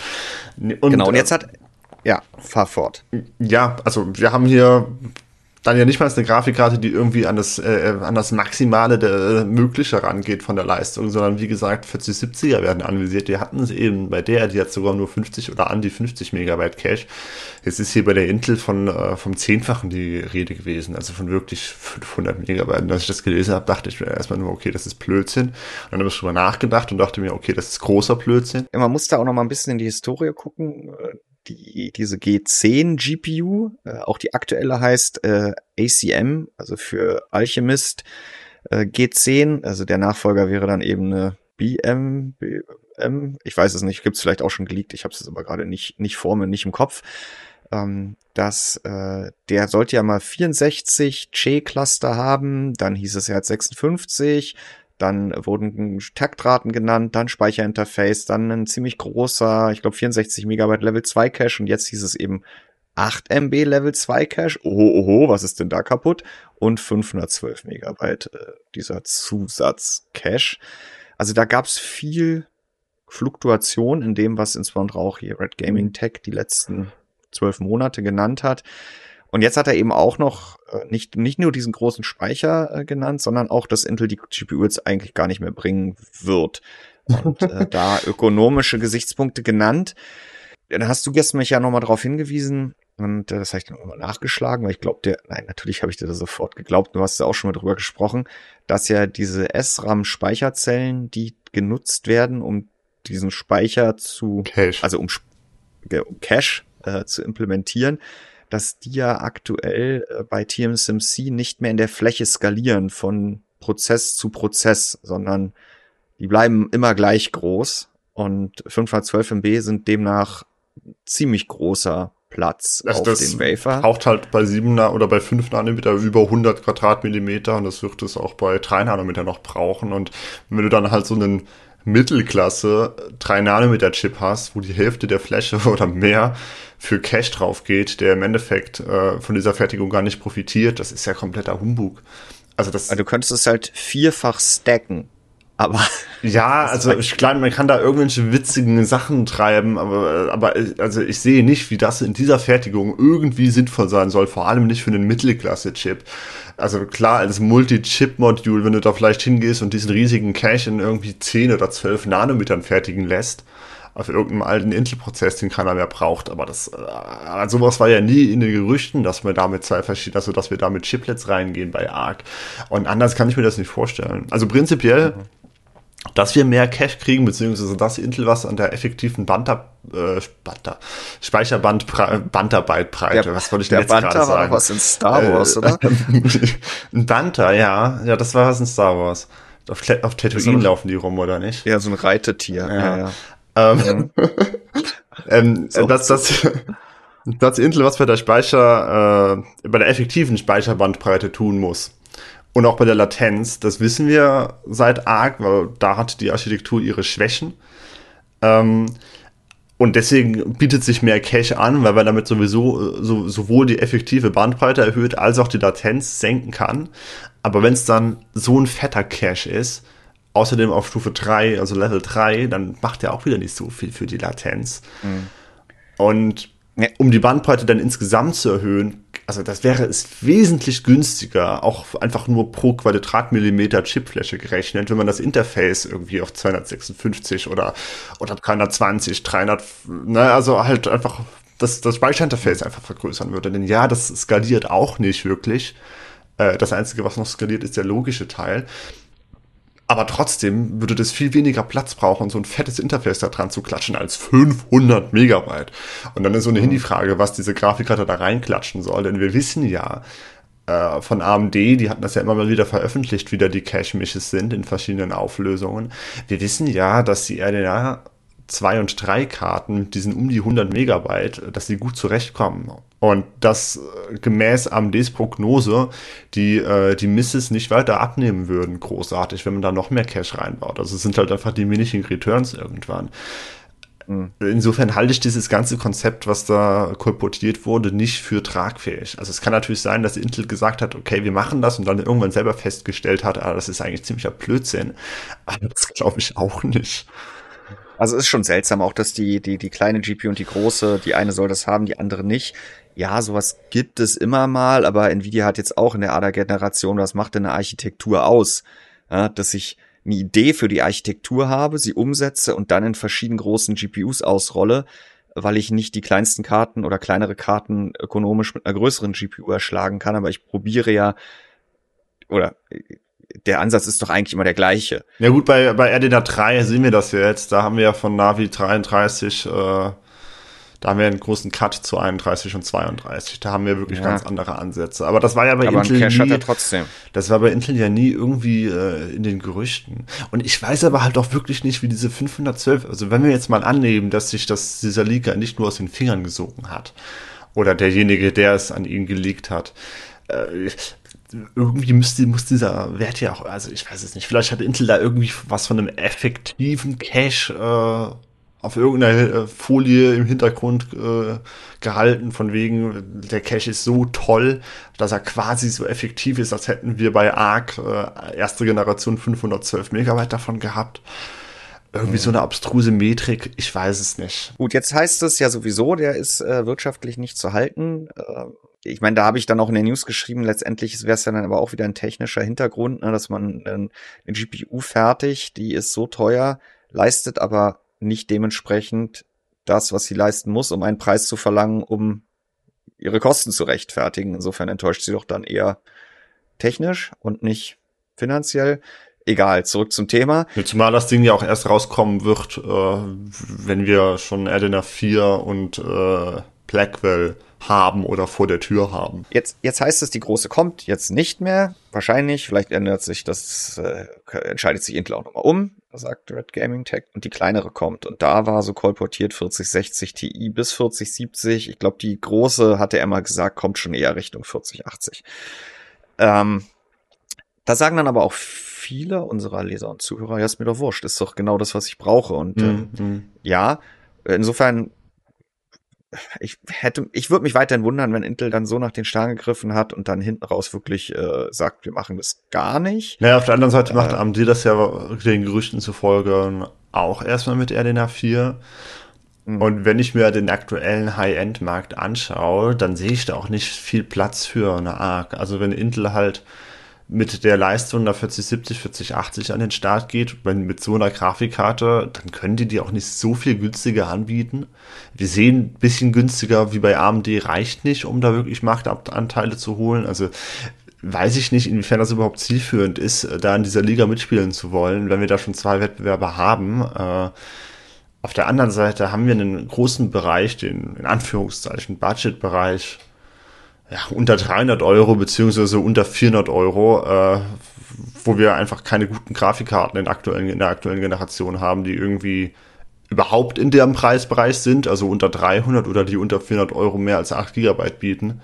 Und, genau, und jetzt hat, ja, fahr fort. Ja, also wir haben hier dann ja nicht mal eine Grafikkarte, die irgendwie an das, äh, an das Maximale der, äh, Mögliche rangeht von der Leistung, sondern wie gesagt, 4070er werden anvisiert. Die hatten es eben bei der, die hat sogar nur 50 oder an die 50 Megabyte Cache. Jetzt ist hier bei der Intel von, äh, vom Zehnfachen die Rede gewesen, also von wirklich 500 Megabyte. Und als ich das gelesen habe, dachte ich mir erstmal nur, okay, das ist Blödsinn. Und dann habe ich drüber nachgedacht und dachte mir, okay, das ist großer Blödsinn. Man muss da auch noch mal ein bisschen in die Historie gucken die, diese G10 GPU, äh, auch die aktuelle heißt äh, ACM, also für Alchemist äh, G10, also der Nachfolger wäre dann eben eine BM, BM, ich weiß es nicht, gibt's vielleicht auch schon geleakt, ich habe es aber gerade nicht, nicht vor mir, nicht im Kopf. Ähm, dass äh, der sollte ja mal 64 Che-Cluster haben, dann hieß es, er hat 56, dann wurden Taktraten genannt, dann Speicherinterface, dann ein ziemlich großer, ich glaube 64 Megabyte Level 2 Cache und jetzt hieß es eben 8 MB Level 2 Cache. Oho, oho, was ist denn da kaputt? Und 512 Megabyte äh, dieser Zusatz-Cache. Also da gab's viel Fluktuation in dem, was insbesondere auch hier Red Gaming Tech die letzten zwölf Monate genannt hat. Und jetzt hat er eben auch noch äh, nicht, nicht nur diesen großen Speicher äh, genannt, sondern auch, dass Intel die GPU jetzt eigentlich gar nicht mehr bringen wird. Und äh, da ökonomische Gesichtspunkte genannt. Dann hast du gestern mich ja nochmal darauf hingewiesen, und äh, das habe ich dann nochmal nachgeschlagen, weil ich glaube, der, nein, natürlich habe ich dir das sofort geglaubt, du hast ja auch schon mal drüber gesprochen, dass ja diese SRAM-Speicherzellen, die genutzt werden, um diesen Speicher zu, Cache. also um, um Cache äh, zu implementieren, dass die ja aktuell äh, bei TSMC nicht mehr in der Fläche skalieren von Prozess zu Prozess, sondern die bleiben immer gleich groß und 512 MB sind demnach ziemlich großer Platz also auf das dem Wafer. braucht halt bei 7 oder bei 5 Nanometer über 100 Quadratmillimeter und das wird es auch bei 3 Nanometer noch brauchen. Und wenn du dann halt so einen Mittelklasse 3 Nanometer Chip hast, wo die Hälfte der Fläche oder mehr für Cache drauf geht, der im Endeffekt äh, von dieser Fertigung gar nicht profitiert, das ist ja kompletter Humbug. Also das. Also du könntest es halt vierfach stacken. Aber. Ja, also ich glaube, man kann da irgendwelche witzigen Sachen treiben, aber, aber also ich sehe nicht, wie das in dieser Fertigung irgendwie sinnvoll sein soll, vor allem nicht für einen Mittelklasse-Chip. Also klar, als Multi-Chip-Modul, wenn du da vielleicht hingehst und diesen riesigen Cache in irgendwie 10 oder 12 Nanometern fertigen lässt, auf irgendeinem alten Intel-Prozess, den keiner mehr braucht. Aber das, äh, sowas war ja nie in den Gerüchten, dass wir damit zwei verschiedene, also dass wir damit Chiplets reingehen bei ARC. Und anders kann ich mir das nicht vorstellen. Also prinzipiell, mhm. Dass wir mehr Cache kriegen, beziehungsweise dass Intel was an der effektiven Banter, äh, Banter, Speicherband, Banterbyte-Breite, was wollte ich denn jetzt gerade sagen? War was in Star Wars, äh, oder? ein Banter, ja. Ja, das war was in Star Wars. Auf, auf Tatooine laufen die rum, oder nicht? Ja, so ein Reitetier. Ja, ja. ja. Ähm, ähm, so. das, das, das Intel, was bei der Speicher, äh, bei der effektiven Speicherbandbreite tun muss. Und auch bei der Latenz, das wissen wir seit ARC, weil da hat die Architektur ihre Schwächen. Ähm, und deswegen bietet sich mehr Cache an, weil man damit sowieso so, sowohl die effektive Bandbreite erhöht, als auch die Latenz senken kann. Aber wenn es dann so ein fetter Cache ist, außerdem auf Stufe 3, also Level 3, dann macht er auch wieder nicht so viel für die Latenz. Mhm. Und um die Bandbreite dann insgesamt zu erhöhen, also das wäre es wesentlich günstiger, auch einfach nur pro Quadratmillimeter Chipfläche gerechnet, wenn man das Interface irgendwie auf 256 oder, oder 320, 300, ne, also halt einfach das, das Speicherinterface einfach vergrößern würde. Denn ja, das skaliert auch nicht wirklich. Äh, das Einzige, was noch skaliert, ist der logische Teil. Aber trotzdem würde das viel weniger Platz brauchen, so ein fettes Interface da dran zu klatschen als 500 Megabyte. Und dann ist so eine mhm. Handyfrage, was diese Grafikkarte da reinklatschen soll. Denn wir wissen ja äh, von AMD, die hatten das ja immer mal wieder veröffentlicht, wie da die Cache-Misches sind in verschiedenen Auflösungen. Wir wissen ja, dass die RDNA 2 und 3 Karten, die sind um die 100 Megabyte, dass sie gut zurechtkommen. Und dass äh, gemäß AMDs Prognose die, äh, die Misses nicht weiter abnehmen würden, großartig, wenn man da noch mehr Cache reinbaut. Also es sind halt einfach diminishing Returns irgendwann. Mhm. Insofern halte ich dieses ganze Konzept, was da kolportiert wurde, nicht für tragfähig. Also es kann natürlich sein, dass Intel gesagt hat, okay, wir machen das und dann irgendwann selber festgestellt hat, ah, das ist eigentlich ziemlicher Blödsinn. Aber das glaube ich auch nicht. Also es ist schon seltsam auch, dass die, die, die kleine GPU und die große, die eine soll das haben, die andere nicht. Ja, sowas gibt es immer mal, aber Nvidia hat jetzt auch in der ADA-Generation, was macht denn eine Architektur aus? Ja, dass ich eine Idee für die Architektur habe, sie umsetze und dann in verschiedenen großen GPUs ausrolle, weil ich nicht die kleinsten Karten oder kleinere Karten ökonomisch mit einer größeren GPU erschlagen kann, aber ich probiere ja oder der Ansatz ist doch eigentlich immer der gleiche. Ja gut, bei, bei RDNA 3 sehen wir das ja jetzt. Da haben wir ja von Navi 33, äh, da haben wir einen großen Cut zu 31 und 32. Da haben wir wirklich ja. ganz andere Ansätze. Aber das war ja bei Aber Intel nie, hat trotzdem. Das war bei Intel ja nie irgendwie äh, in den Gerüchten. Und ich weiß aber halt auch wirklich nicht, wie diese 512, also wenn wir jetzt mal annehmen, dass sich das dieser Leaker nicht nur aus den Fingern gesogen hat oder derjenige, der es an ihn gelegt hat. Äh, irgendwie müsste, muss dieser Wert ja auch, also ich weiß es nicht, vielleicht hat Intel da irgendwie was von einem effektiven Cache äh, auf irgendeiner äh, Folie im Hintergrund äh, gehalten, von wegen, der Cache ist so toll, dass er quasi so effektiv ist, als hätten wir bei ARC äh, erste Generation 512 Megabyte davon gehabt irgendwie so eine abstruse Metrik, ich weiß es nicht. Gut, jetzt heißt es ja sowieso, der ist äh, wirtschaftlich nicht zu halten. Äh, ich meine, da habe ich dann auch in der News geschrieben, letztendlich wäre es ja dann aber auch wieder ein technischer Hintergrund, ne, dass man äh, eine GPU fertig, die ist so teuer, leistet aber nicht dementsprechend das, was sie leisten muss, um einen Preis zu verlangen, um ihre Kosten zu rechtfertigen. Insofern enttäuscht sie doch dann eher technisch und nicht finanziell. Egal, zurück zum Thema. Zumal das Ding ja auch erst rauskommen wird, äh, wenn wir schon Adena 4 und äh, Blackwell haben oder vor der Tür haben. Jetzt, jetzt heißt es, die große kommt jetzt nicht mehr. Wahrscheinlich, vielleicht ändert sich das, äh, entscheidet sich Intel auch nochmal um. Sagt Red Gaming Tech, und die kleinere kommt. Und da war so kolportiert 4060 Ti bis 4070. Ich glaube, die große, hatte er mal gesagt, kommt schon eher Richtung 4080. Ähm, da sagen dann aber auch viele unserer Leser und Zuhörer, ja, ist mir doch wurscht, ist doch genau das, was ich brauche. Und mm, mm. ja, insofern ich hätte, ich würde mich weiterhin wundern, wenn Intel dann so nach den Sternen gegriffen hat und dann hinten raus wirklich äh, sagt, wir machen das gar nicht. Naja, auf der anderen Seite äh, macht AMD das ja den Gerüchten zufolge auch erstmal mit RDNA 4. Mhm. Und wenn ich mir den aktuellen High-End-Markt anschaue, dann sehe ich da auch nicht viel Platz für eine ARC. Also wenn Intel halt mit der Leistung der 4070, 4080 an den Start geht, wenn mit so einer Grafikkarte, dann können die die auch nicht so viel günstiger anbieten. Wir sehen, ein bisschen günstiger wie bei AMD reicht nicht, um da wirklich Marktanteile zu holen. Also weiß ich nicht, inwiefern das überhaupt zielführend ist, da in dieser Liga mitspielen zu wollen, wenn wir da schon zwei Wettbewerber haben. Äh, auf der anderen Seite haben wir einen großen Bereich, den in Anführungszeichen Budget-Bereich, ja, unter 300 Euro beziehungsweise unter 400 Euro, äh, wo wir einfach keine guten Grafikkarten in, aktuellen, in der aktuellen Generation haben, die irgendwie überhaupt in dem Preisbereich sind, also unter 300 oder die unter 400 Euro mehr als 8 Gigabyte bieten.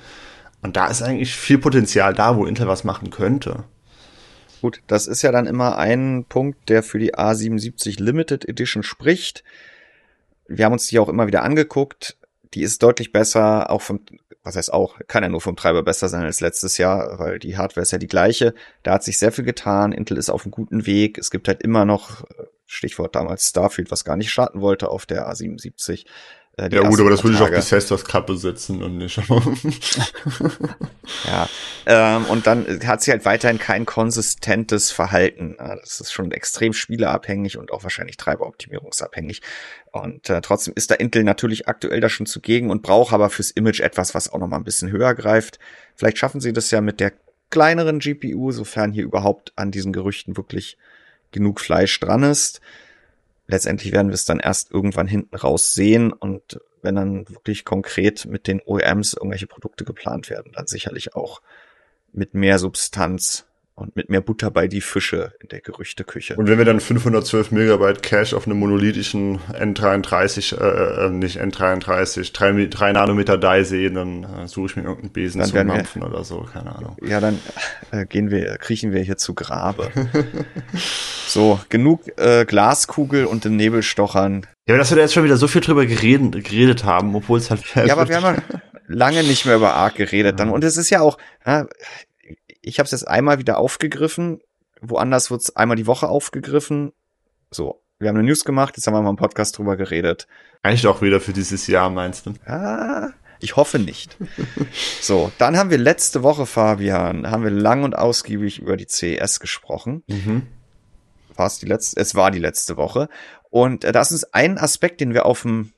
Und da ist eigentlich viel Potenzial da, wo Intel was machen könnte. Gut, das ist ja dann immer ein Punkt, der für die A77 Limited Edition spricht. Wir haben uns die auch immer wieder angeguckt. Die ist deutlich besser, auch vom was heißt auch, kann ja nur vom Treiber besser sein als letztes Jahr, weil die Hardware ist ja die gleiche. Da hat sich sehr viel getan. Intel ist auf einem guten Weg. Es gibt halt immer noch, Stichwort damals Starfield, was gar nicht starten wollte auf der A77. Äh, ja gut, aber das würde ich auf Bethesdas Kappe setzen und nicht. ja, ähm, und dann hat sie halt weiterhin kein konsistentes Verhalten. Das ist schon extrem spieleabhängig und auch wahrscheinlich treiberoptimierungsabhängig. Und äh, trotzdem ist da Intel natürlich aktuell da schon zugegen und braucht aber fürs Image etwas, was auch noch mal ein bisschen höher greift. Vielleicht schaffen sie das ja mit der kleineren GPU, sofern hier überhaupt an diesen Gerüchten wirklich genug Fleisch dran ist letztendlich werden wir es dann erst irgendwann hinten raus sehen und wenn dann wirklich konkret mit den OEMs irgendwelche Produkte geplant werden, dann sicherlich auch mit mehr Substanz und mit mehr Butter bei die Fische in der Gerüchteküche. Und wenn wir dann 512 Megabyte Cache auf einem monolithischen N33, äh, äh, nicht N33, 3, 3 Nanometer Die sehen, dann äh, suche ich mir irgendeinen Besen dann zum Mampfen oder so, keine Ahnung. Ja, dann äh, gehen wir, kriechen wir hier zu Grabe. so, genug äh, Glaskugel und den Nebelstochern. Ja, aber dass wir da jetzt schon wieder so viel drüber geredet, geredet haben, obwohl es halt... Ja, aber wir haben lange nicht mehr über Arc geredet dann. Und es ist ja auch, ja, ich habe es jetzt einmal wieder aufgegriffen. Woanders wird es einmal die Woche aufgegriffen. So, wir haben eine News gemacht, jetzt haben wir mal im Podcast drüber geredet. Eigentlich auch wieder für dieses Jahr, meinst du? Ah, ich hoffe nicht. so, dann haben wir letzte Woche, Fabian, haben wir lang und ausgiebig über die CES gesprochen. Mhm. War es die letzte? Es war die letzte Woche. Und äh, das ist ein Aspekt, den wir auf dem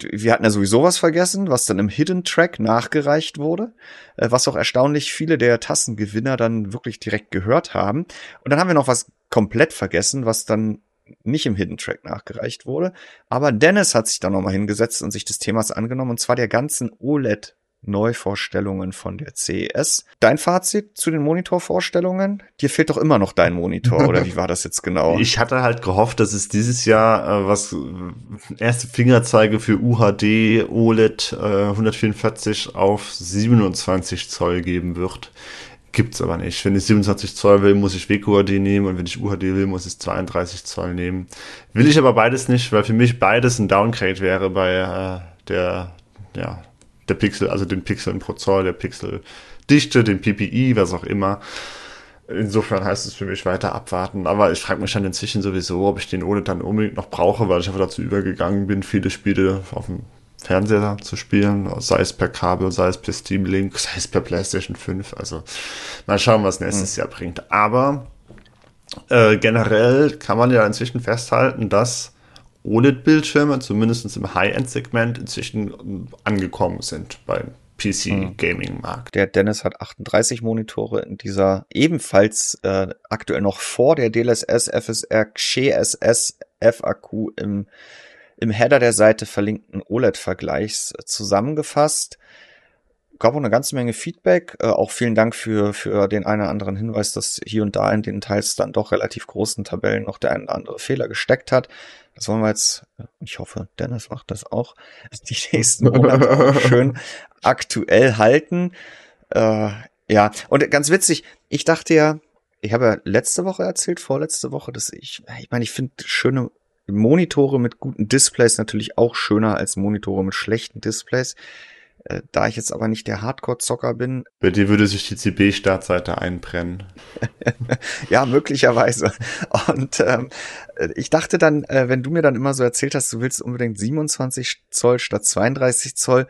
wir hatten ja sowieso was vergessen, was dann im Hidden Track nachgereicht wurde, äh, was auch erstaunlich viele der Tassengewinner dann wirklich direkt gehört haben. Und dann haben wir noch was komplett vergessen, was dann nicht im Hidden Track nachgereicht wurde. Aber Dennis hat sich da nochmal hingesetzt und sich des Themas angenommen, und zwar der ganzen OLED Neuvorstellungen von der CES. Dein Fazit zu den Monitorvorstellungen? Dir fehlt doch immer noch dein Monitor, oder wie war das jetzt genau? Ich hatte halt gehofft, dass es dieses Jahr äh, was erste Fingerzeige für UHD OLED äh, 144 auf 27 Zoll geben wird. Gibt's aber nicht. Wenn ich 27 Zoll will, muss ich WQHD nehmen und wenn ich UHD will, muss ich 32 Zoll nehmen. Will ich aber beides nicht, weil für mich beides ein Downgrade wäre bei äh, der ja, der Pixel, also den Pixeln pro Zoll, der Pixeldichte, den PPI, was auch immer. Insofern heißt es für mich weiter abwarten. Aber ich frage mich dann inzwischen sowieso, ob ich den OLED dann unbedingt noch brauche, weil ich einfach dazu übergegangen bin, viele Spiele auf dem Fernseher zu spielen, sei es per Kabel, sei es per Steam Link, sei es per PlayStation 5. Also mal schauen, was nächstes mhm. Jahr bringt. Aber äh, generell kann man ja inzwischen festhalten, dass OLED-Bildschirme, zumindest im High-End-Segment, inzwischen angekommen sind beim PC-Gaming-Markt. Der Dennis hat 38 Monitore in dieser ebenfalls äh, aktuell noch vor der DLSS FSR XeSS FAQ im, im Header der Seite verlinkten OLED-Vergleichs zusammengefasst. gab auch eine ganze Menge Feedback. Äh, auch vielen Dank für, für den einen oder anderen Hinweis, dass hier und da in den teils dann doch relativ großen Tabellen noch der ein oder andere Fehler gesteckt hat. Das wollen wir jetzt, ich hoffe, Dennis macht das auch, die nächsten Monate auch schön aktuell halten. Äh, ja, und ganz witzig, ich dachte ja, ich habe ja letzte Woche erzählt, vorletzte Woche, dass ich, ich meine, ich finde schöne Monitore mit guten Displays natürlich auch schöner als Monitore mit schlechten Displays. Äh, da ich jetzt aber nicht der Hardcore-Zocker bin. Bei dir würde sich die CB-Startseite einbrennen. ja, möglicherweise. Und ähm, ich dachte dann, äh, wenn du mir dann immer so erzählt hast, du willst unbedingt 27 Zoll statt 32 Zoll,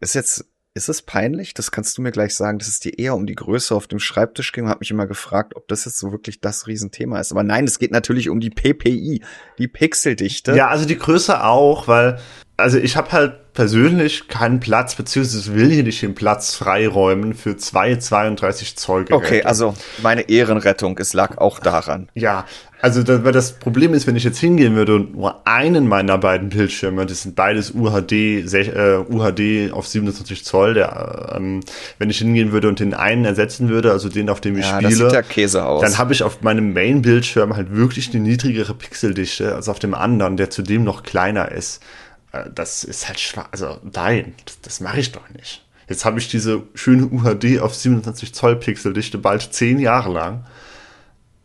ist jetzt ist es peinlich? Das kannst du mir gleich sagen, dass es dir eher um die Größe auf dem Schreibtisch ging. Hab mich immer gefragt, ob das jetzt so wirklich das Riesenthema ist. Aber nein, es geht natürlich um die PPI, die Pixeldichte. Ja, also die Größe auch, weil also ich habe halt persönlich keinen Platz, beziehungsweise will hier nicht den Platz freiräumen für zwei 32 Zoll Geräte. Okay, also meine Ehrenrettung, es lag auch daran. Ja, also das, weil das Problem ist, wenn ich jetzt hingehen würde und nur einen meiner beiden Bildschirme, das sind beides UHD, äh, UHD auf 27 Zoll, der, ähm, wenn ich hingehen würde und den einen ersetzen würde, also den, auf dem ich ja, spiele, das sieht ja Käse aus. dann habe ich auf meinem Main-Bildschirm halt wirklich eine niedrigere Pixeldichte als auf dem anderen, der zudem noch kleiner ist. Äh, das ist halt schwach. Also nein, das, das mache ich doch nicht. Jetzt habe ich diese schöne UHD auf 27 Zoll Pixeldichte bald zehn Jahre lang.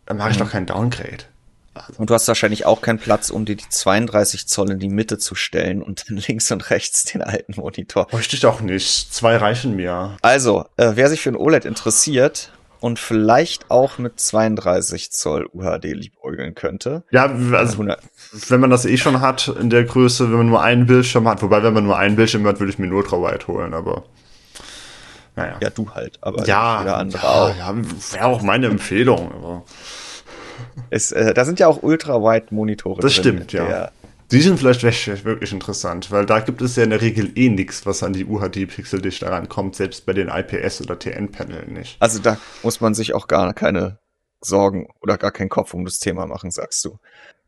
Dann mache ich mhm. doch keinen Downgrade. Also. Und du hast wahrscheinlich auch keinen Platz, um dir die 32 Zoll in die Mitte zu stellen und dann links und rechts den alten Monitor. Bräuchte ich auch nicht. Zwei reichen mir. Also, äh, wer sich für ein OLED interessiert, und vielleicht auch mit 32 Zoll UHD liebäugeln könnte. Ja, also, wenn man das eh schon hat in der Größe, wenn man nur einen Bildschirm hat, wobei, wenn man nur einen Bildschirm hat, würde ich mir nur Ultrawide holen, aber naja. Ja, du halt, aber ja, jeder andere ja, auch. Ja, wäre auch meine Empfehlung, aber. Es, äh, da sind ja auch Ultrawide-Monitore Das drin, stimmt, ja. Die sind vielleicht wirklich interessant, weil da gibt es ja in der Regel eh nichts, was an die UHD-Pixeldichte rankommt, selbst bei den IPS- oder TN-Panelen nicht. Also da muss man sich auch gar keine Sorgen oder gar keinen Kopf um das Thema machen, sagst du.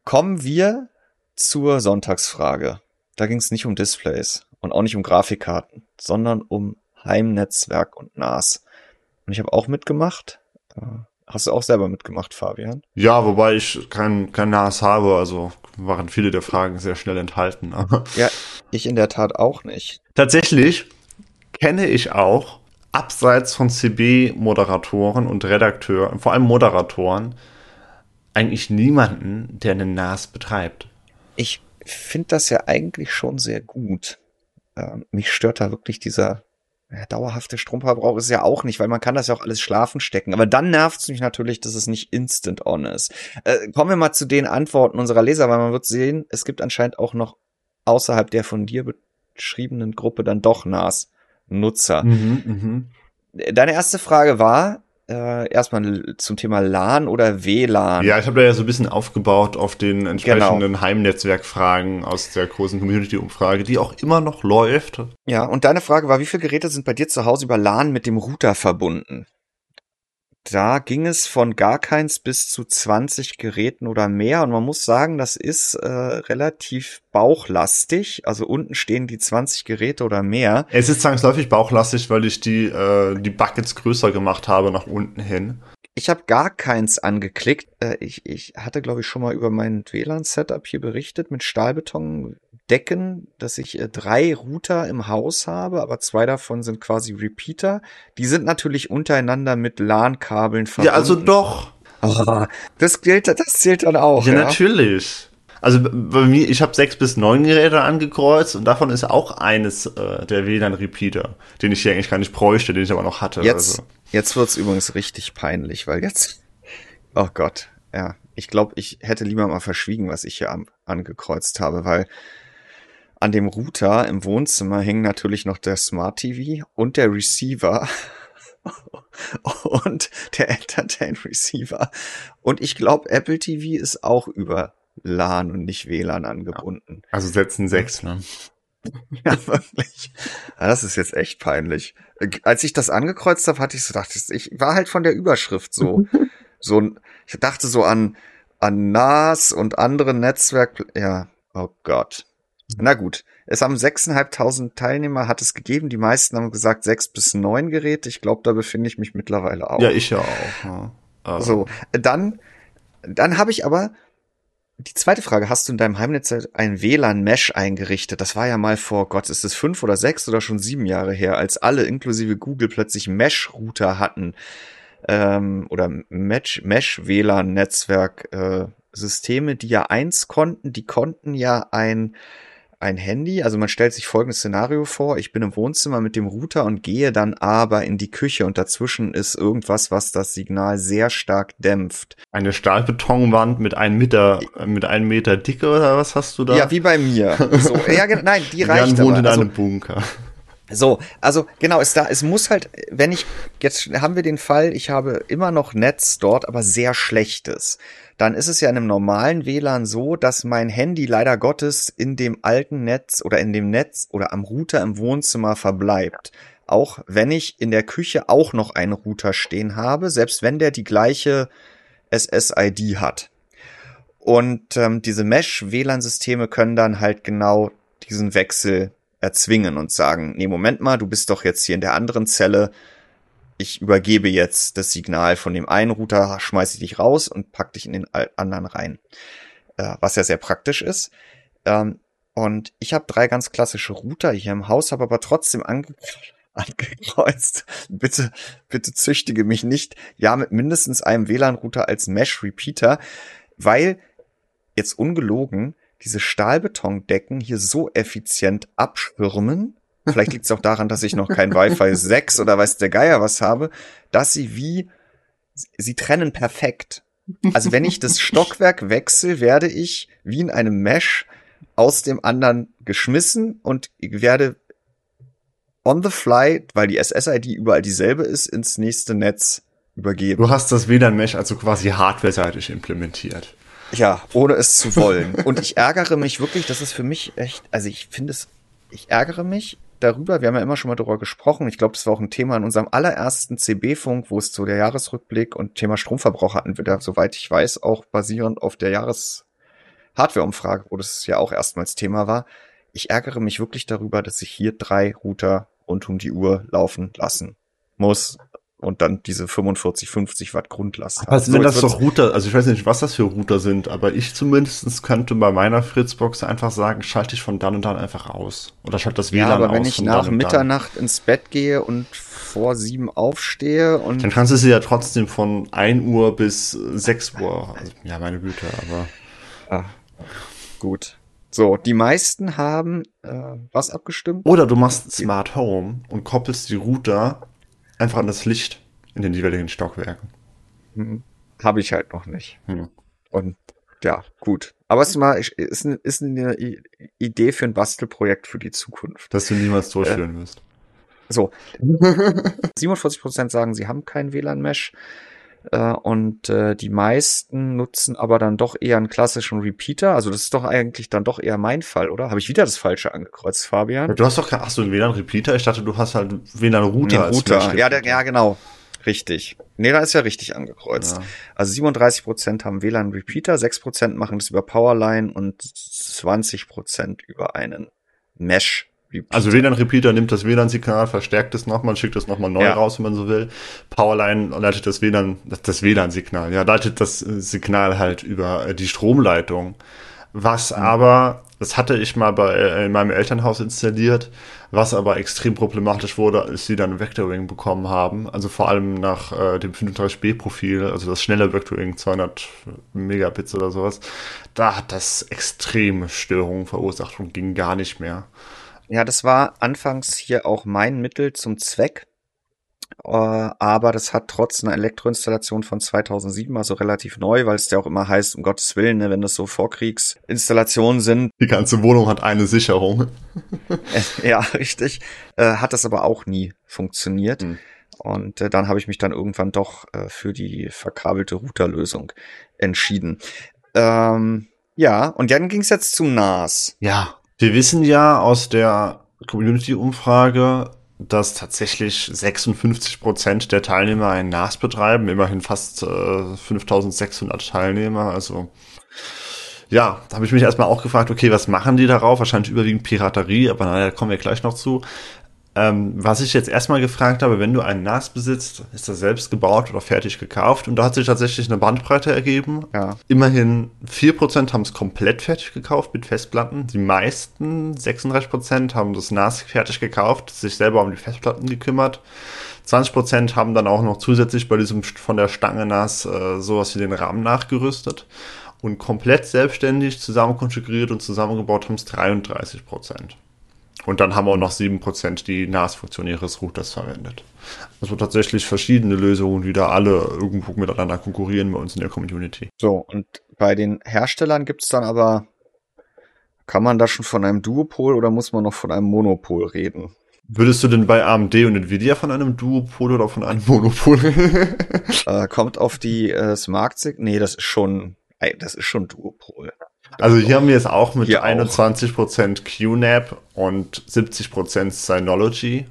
Kommen wir zur Sonntagsfrage. Da ging es nicht um Displays und auch nicht um Grafikkarten, sondern um Heimnetzwerk und NAS. Und ich habe auch mitgemacht. Hast du auch selber mitgemacht, Fabian? Ja, wobei ich kein, kein NAS habe, also waren viele der Fragen sehr schnell enthalten. ja, ich in der Tat auch nicht. Tatsächlich kenne ich auch, abseits von CB-Moderatoren und Redakteuren, vor allem Moderatoren, eigentlich niemanden, der einen NAS betreibt. Ich finde das ja eigentlich schon sehr gut. Ähm, mich stört da wirklich dieser dauerhafte Stromverbrauch ist ja auch nicht, weil man kann das ja auch alles schlafen stecken. Aber dann nervt es mich natürlich, dass es nicht instant on ist. Äh, kommen wir mal zu den Antworten unserer Leser, weil man wird sehen, es gibt anscheinend auch noch außerhalb der von dir beschriebenen Gruppe dann doch NAS-Nutzer. Mhm, mh. Deine erste Frage war, äh, erstmal zum Thema LAN oder WLAN. Ja, ich habe da ja so ein bisschen aufgebaut auf den entsprechenden genau. Heimnetzwerkfragen aus der großen Community-Umfrage, die auch immer noch läuft. Ja, und deine Frage war, wie viele Geräte sind bei dir zu Hause über LAN mit dem Router verbunden? Da ging es von gar keins bis zu 20 Geräten oder mehr. Und man muss sagen, das ist äh, relativ bauchlastig. Also unten stehen die 20 Geräte oder mehr. Es ist zwangsläufig bauchlastig, weil ich die, äh, die Buckets größer gemacht habe nach unten hin. Ich habe gar keins angeklickt. Äh, ich, ich hatte, glaube ich, schon mal über mein WLAN-Setup hier berichtet mit Stahlbeton Decken, dass ich äh, drei Router im Haus habe, aber zwei davon sind quasi Repeater. Die sind natürlich untereinander mit LAN-Kabeln verbunden. Ja, also doch. Oh, das gilt, das zählt dann auch. Ja, ja? natürlich. Also bei mir, ich habe sechs bis neun Geräte angekreuzt und davon ist auch eines äh, der WLAN-Repeater, den ich hier eigentlich gar nicht bräuchte, den ich aber noch hatte. Jetzt, also. jetzt wird's übrigens richtig peinlich, weil jetzt, oh Gott, ja, ich glaube, ich hätte lieber mal verschwiegen, was ich hier an, angekreuzt habe, weil an dem Router im Wohnzimmer hängen natürlich noch der Smart TV und der Receiver und der Entertain Receiver. Und ich glaube, Apple TV ist auch über LAN und nicht WLAN angebunden. Also setzen sechs, ne? ja, wirklich. Das ist jetzt echt peinlich. Als ich das angekreuzt habe, hatte ich so gedacht, ich war halt von der Überschrift so, so, ich dachte so an, an NAS und andere Netzwerk, ja, oh Gott. Na gut, es haben 6.500 Teilnehmer, hat es gegeben. Die meisten haben gesagt sechs bis neun Geräte. Ich glaube, da befinde ich mich mittlerweile auch. Ja, ich ja auch. Also. So, dann, dann habe ich aber die zweite Frage, hast du in deinem Heimnetz ein WLAN-Mesh eingerichtet? Das war ja mal vor, Gott, ist es fünf oder sechs oder schon sieben Jahre her, als alle inklusive Google plötzlich Mesh-Router hatten ähm, oder Mesh-WLAN-Netzwerk. Äh, Systeme, die ja eins konnten, die konnten ja ein ein Handy. Also man stellt sich folgendes Szenario vor. Ich bin im Wohnzimmer mit dem Router und gehe dann aber in die Küche und dazwischen ist irgendwas, was das Signal sehr stark dämpft. Eine Stahlbetonwand mit einem Meter, mit einem Meter Dicke oder was hast du da? Ja, wie bei mir. So, ja, nein, die reicht Jan wohnt aber. in also, einem Bunker. So, also genau, es da, es muss halt, wenn ich, jetzt haben wir den Fall, ich habe immer noch Netz dort, aber sehr schlechtes dann ist es ja in einem normalen WLAN so, dass mein Handy leider Gottes in dem alten Netz oder in dem Netz oder am Router im Wohnzimmer verbleibt. Auch wenn ich in der Küche auch noch einen Router stehen habe, selbst wenn der die gleiche SSID hat. Und ähm, diese Mesh-WLAN-Systeme können dann halt genau diesen Wechsel erzwingen und sagen, nee, Moment mal, du bist doch jetzt hier in der anderen Zelle, ich übergebe jetzt das Signal von dem einen Router, schmeiße ich dich raus und pack dich in den anderen rein. Äh, was ja sehr praktisch ist. Ähm, und ich habe drei ganz klassische Router hier im Haus, habe aber trotzdem ange angekreuzt. bitte, bitte züchtige mich nicht. Ja, mit mindestens einem WLAN-Router als Mesh-Repeater, weil jetzt ungelogen diese Stahlbetondecken hier so effizient abschirmen, vielleicht liegt es auch daran, dass ich noch kein Wi-Fi 6 oder weiß der Geier was habe, dass sie wie, sie trennen perfekt. Also wenn ich das Stockwerk wechsle, werde ich wie in einem Mesh aus dem anderen geschmissen und werde on the fly, weil die SSID überall dieselbe ist, ins nächste Netz übergeben. Du hast das WLAN-Mesh also quasi hardware-seitig implementiert. Ja, ohne es zu wollen. Und ich ärgere mich wirklich, das ist für mich echt, also ich finde es, ich ärgere mich darüber. Wir haben ja immer schon mal darüber gesprochen. Ich glaube, das war auch ein Thema in unserem allerersten CB-Funk, wo es zu der Jahresrückblick und Thema Stromverbrauch hatten wir da, soweit ich weiß, auch basierend auf der Jahres-Hardware-Umfrage, wo das ja auch erstmals Thema war. Ich ärgere mich wirklich darüber, dass ich hier drei Router rund um die Uhr laufen lassen muss und dann diese 45, 50 Watt Grundlast. Aber also wenn das doch Router, also ich weiß nicht, was das für Router sind, aber ich zumindest könnte bei meiner Fritzbox einfach sagen, schalte ich von dann und dann einfach aus. Oder schalte das WLAN aus. Ja, aber wenn ich nach Mitternacht ins Bett gehe und vor sieben aufstehe und. Dann kannst du sie ja trotzdem von 1 Uhr bis 6 Uhr. Also, ja, meine Güte, aber. Ah, gut. So, die meisten haben äh, was abgestimmt? Oder du machst Smart Home und koppelst die Router einfach an das Licht in den jeweiligen Stockwerken. Hm. Habe ich halt noch nicht. Hm. Und ja, gut. Aber es ist mal ist, eine, ist eine Idee für ein Bastelprojekt für die Zukunft. Dass du niemals durchführen äh, wirst. So. 47% sagen, sie haben kein WLAN-Mesh. Äh, und äh, die meisten nutzen aber dann doch eher einen klassischen Repeater. Also das ist doch eigentlich dann doch eher mein Fall, oder? Habe ich wieder das Falsche angekreuzt, Fabian? Du hast doch kein, hast du einen WLAN-Repeater? Ich dachte, du hast halt WLAN-Router. als Router. Ja, der, ja, genau. Richtig. Nee, da ist ja richtig angekreuzt. Ja. Also 37 Prozent haben WLAN-Repeater, 6 Prozent machen das über Powerline und 20 Prozent über einen Mesh Repeater. Also WLAN-Repeater nimmt das WLAN-Signal, verstärkt es nochmal, schickt es nochmal neu ja. raus, wenn man so will. Powerline leitet das WLAN, das WLAN-Signal, ja, leitet das Signal halt über die Stromleitung. Was mhm. aber, das hatte ich mal bei, äh, in meinem Elternhaus installiert, was aber extrem problematisch wurde, als sie dann Vectoring bekommen haben. Also vor allem nach äh, dem 35B-Profil, also das schnelle Vectoring, 200 Megabits oder sowas. Da hat das extreme Störungen verursacht und ging gar nicht mehr. Ja, das war anfangs hier auch mein Mittel zum Zweck. Äh, aber das hat trotz einer Elektroinstallation von 2007, also relativ neu, weil es ja auch immer heißt, um Gottes Willen, ne, wenn das so Vorkriegsinstallationen sind. Die ganze Wohnung hat eine Sicherung. ja, richtig. Äh, hat das aber auch nie funktioniert. Hm. Und äh, dann habe ich mich dann irgendwann doch äh, für die verkabelte Routerlösung entschieden. Ähm, ja, und dann ging es jetzt zum NAS. Ja, wir wissen ja aus der Community-Umfrage, dass tatsächlich 56 Prozent der Teilnehmer ein NAS betreiben, immerhin fast äh, 5600 Teilnehmer, also ja, da habe ich mich erstmal auch gefragt, okay, was machen die darauf? Wahrscheinlich überwiegend Piraterie, aber naja, kommen wir gleich noch zu. Ähm, was ich jetzt erstmal gefragt habe, wenn du einen NAS besitzt, ist das selbst gebaut oder fertig gekauft? Und da hat sich tatsächlich eine Bandbreite ergeben. Ja. Immerhin 4% haben es komplett fertig gekauft mit Festplatten. Die meisten, 36%, haben das NAS fertig gekauft, sich selber um die Festplatten gekümmert. 20% haben dann auch noch zusätzlich bei diesem von der Stange NAS äh, sowas wie den Rahmen nachgerüstet. Und komplett selbstständig zusammen konfiguriert und zusammengebaut haben es 33%. Und dann haben wir auch noch 7%, die NAS-Funktion ihres Routers verwendet. Also tatsächlich verschiedene Lösungen, die da alle irgendwo miteinander konkurrieren bei uns in der Community. So, und bei den Herstellern gibt es dann aber, kann man da schon von einem Duopol oder muss man noch von einem Monopol reden? Würdest du denn bei AMD und Nvidia von einem Duopol oder von einem Monopol? äh, kommt auf die äh, Smart Nee, das ist schon, das ist schon Duopol. Also hier haben wir es auch mit hier 21% QNAP und 70% Synology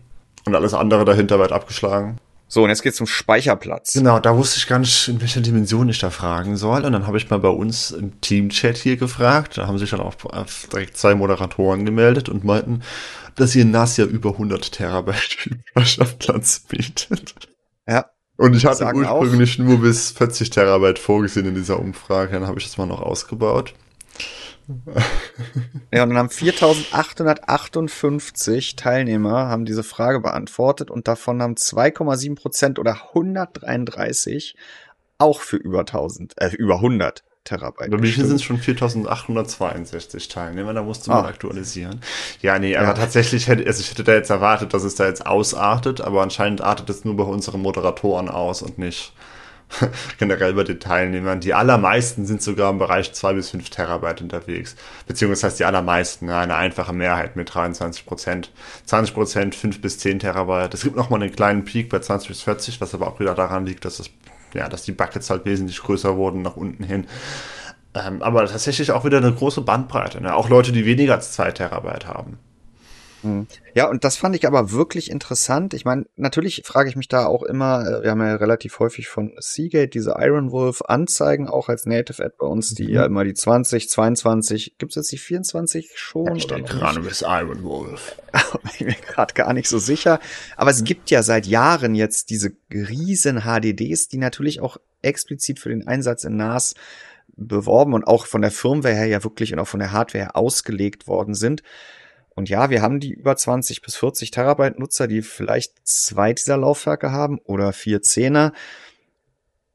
und alles andere dahinter weit abgeschlagen. So, und jetzt geht's zum Speicherplatz. Genau, da wusste ich gar nicht, in welcher Dimension ich da fragen soll. Und dann habe ich mal bei uns im Team-Chat hier gefragt. Da haben sich dann auch direkt zwei Moderatoren gemeldet und meinten, dass ihr NAS ja über 100 Terabyte Speicherplatz bietet. Ja. Und ich hatte ursprünglich auch. nur bis 40 Terabyte vorgesehen in dieser Umfrage. Dann habe ich das mal noch ausgebaut. Ja, und dann haben 4858 Teilnehmer haben diese Frage beantwortet und davon haben 2,7 Prozent oder 133 auch für über 1000, äh, über 100 Terabyte. Bei mir sind es schon 4862 Teilnehmer, da musste man ah. aktualisieren. Ja, nee, aber ja. tatsächlich hätte, also ich hätte da jetzt erwartet, dass es da jetzt ausartet, aber anscheinend artet es nur bei unseren Moderatoren aus und nicht generell bei den Teilnehmern. Die allermeisten sind sogar im Bereich 2 bis 5 Terabyte unterwegs. Beziehungsweise die allermeisten, eine einfache Mehrheit mit 23 Prozent. 20 Prozent 5 bis 10 Terabyte. Es gibt nochmal einen kleinen Peak bei 20 bis 40, was aber auch wieder daran liegt, dass es, ja, dass die Buckets halt wesentlich größer wurden nach unten hin. Ähm, aber tatsächlich auch wieder eine große Bandbreite. Ne? Auch Leute, die weniger als 2 Terabyte haben. Mhm. Ja, und das fand ich aber wirklich interessant. Ich meine, natürlich frage ich mich da auch immer, äh, wir haben ja relativ häufig von Seagate diese Iron Wolf Anzeigen, auch als Native Ad bei uns, die mhm. ja immer die 20, 22, gibt's jetzt die 24 schon? Ich gerade bis Iron Wolf. bin mir gerade gar nicht so sicher. Aber es gibt ja seit Jahren jetzt diese riesen HDDs, die natürlich auch explizit für den Einsatz in NAS beworben und auch von der Firmware her ja wirklich und auch von der Hardware her ausgelegt worden sind. Und ja, wir haben die über 20 bis 40 Terabyte Nutzer, die vielleicht zwei dieser Laufwerke haben oder vier Zehner,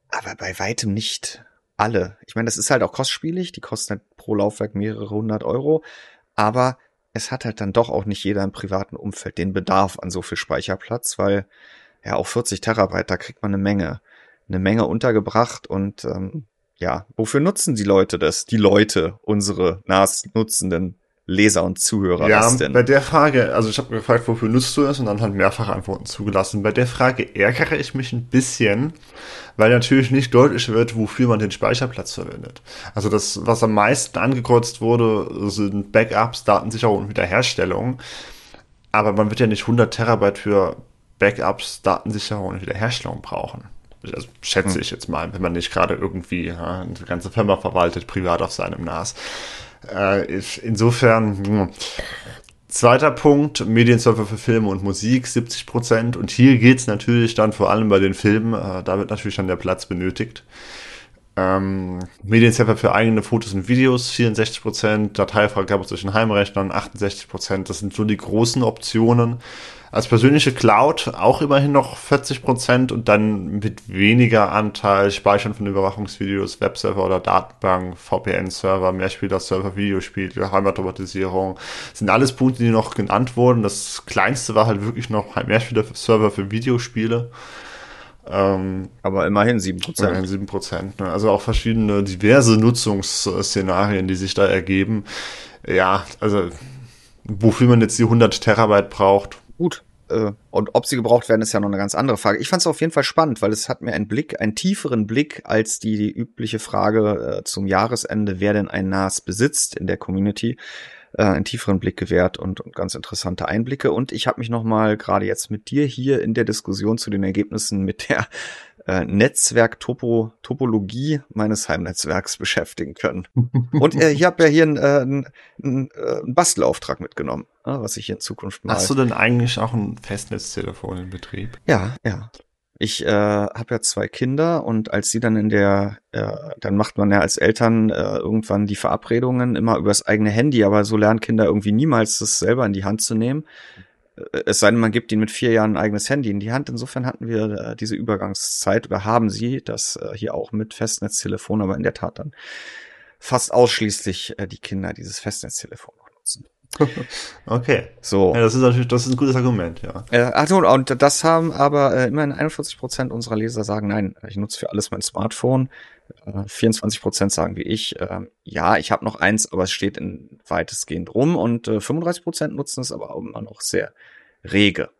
aber bei weitem nicht alle. Ich meine, das ist halt auch kostspielig, die kosten halt pro Laufwerk mehrere hundert Euro, aber es hat halt dann doch auch nicht jeder im privaten Umfeld den Bedarf an so viel Speicherplatz, weil ja auch 40 Terabyte, da kriegt man eine Menge, eine Menge untergebracht und ähm, ja, wofür nutzen die Leute das? Die Leute, unsere NAS-Nutzenden Leser und Zuhörer ja, das denn? Bei der Frage, also ich habe gefragt, wofür nutzt du es und dann halt mehrfach Antworten zugelassen. Bei der Frage ärgere ich mich ein bisschen, weil natürlich nicht deutlich wird, wofür man den Speicherplatz verwendet. Also das, was am meisten angekreuzt wurde, sind Backups, Datensicherung und Wiederherstellung. Aber man wird ja nicht 100 Terabyte für Backups, Datensicherung und Wiederherstellung brauchen. Also schätze hm. ich jetzt mal, wenn man nicht gerade irgendwie ja, eine ganze Firma verwaltet, privat auf seinem NAS. Äh, insofern, hm. zweiter Punkt, Medienserver für Filme und Musik, 70 Prozent. Und hier geht's natürlich dann vor allem bei den Filmen, äh, da wird natürlich dann der Platz benötigt. Ähm, Medienserver für eigene Fotos und Videos, 64%, Dateifreigabe zwischen Heimrechnern, 68%. Das sind so die großen Optionen als persönliche Cloud auch immerhin noch 40 Prozent und dann mit weniger Anteil Speichern von Überwachungsvideos, Webserver oder Datenbank, VPN-Server, Mehrspieler-Server, Videospiel, Geheimautomatisierung. Das sind alles Punkte, die noch genannt wurden. Das kleinste war halt wirklich noch Mehrspieler-Server für Videospiele. Ähm, Aber immerhin 7%. Immerhin 7%. Ne? Also auch verschiedene diverse Nutzungsszenarien, die sich da ergeben. Ja, also wofür man jetzt die 100 Terabyte braucht, Gut. Äh, und ob sie gebraucht werden, ist ja noch eine ganz andere Frage. Ich fand es auf jeden Fall spannend, weil es hat mir einen Blick, einen tieferen Blick als die, die übliche Frage äh, zum Jahresende, wer denn ein NAS besitzt in der Community, äh, einen tieferen Blick gewährt und, und ganz interessante Einblicke. Und ich habe mich noch mal gerade jetzt mit dir hier in der Diskussion zu den Ergebnissen mit der äh, Netzwerk-Topologie meines Heimnetzwerks beschäftigen können. Und äh, ich habe ja hier einen, äh, einen, einen äh, Bastelauftrag mitgenommen, äh, was ich hier in Zukunft mache. Hast du denn eigentlich auch ein Festnetztelefon in Betrieb? Ja, ja. Ich äh, habe ja zwei Kinder und als sie dann in der, äh, dann macht man ja als Eltern äh, irgendwann die Verabredungen immer übers eigene Handy, aber so lernen Kinder irgendwie niemals, das selber in die Hand zu nehmen. Es sei denn, man gibt ihnen mit vier Jahren ein eigenes Handy in die Hand. Insofern hatten wir äh, diese Übergangszeit oder haben sie das äh, hier auch mit Festnetztelefon, aber in der Tat dann fast ausschließlich äh, die Kinder dieses Festnetztelefon nutzen. Okay. So. Ja, das ist natürlich, das ist ein gutes Argument, ja. Äh, also, und das haben aber äh, immerhin 41 Prozent unserer Leser sagen, nein, ich nutze für alles mein Smartphone. Äh, 24 Prozent sagen wie ich, äh, ja, ich habe noch eins, aber es steht in weitestgehend rum und äh, 35 Prozent nutzen es aber auch immer noch sehr rege.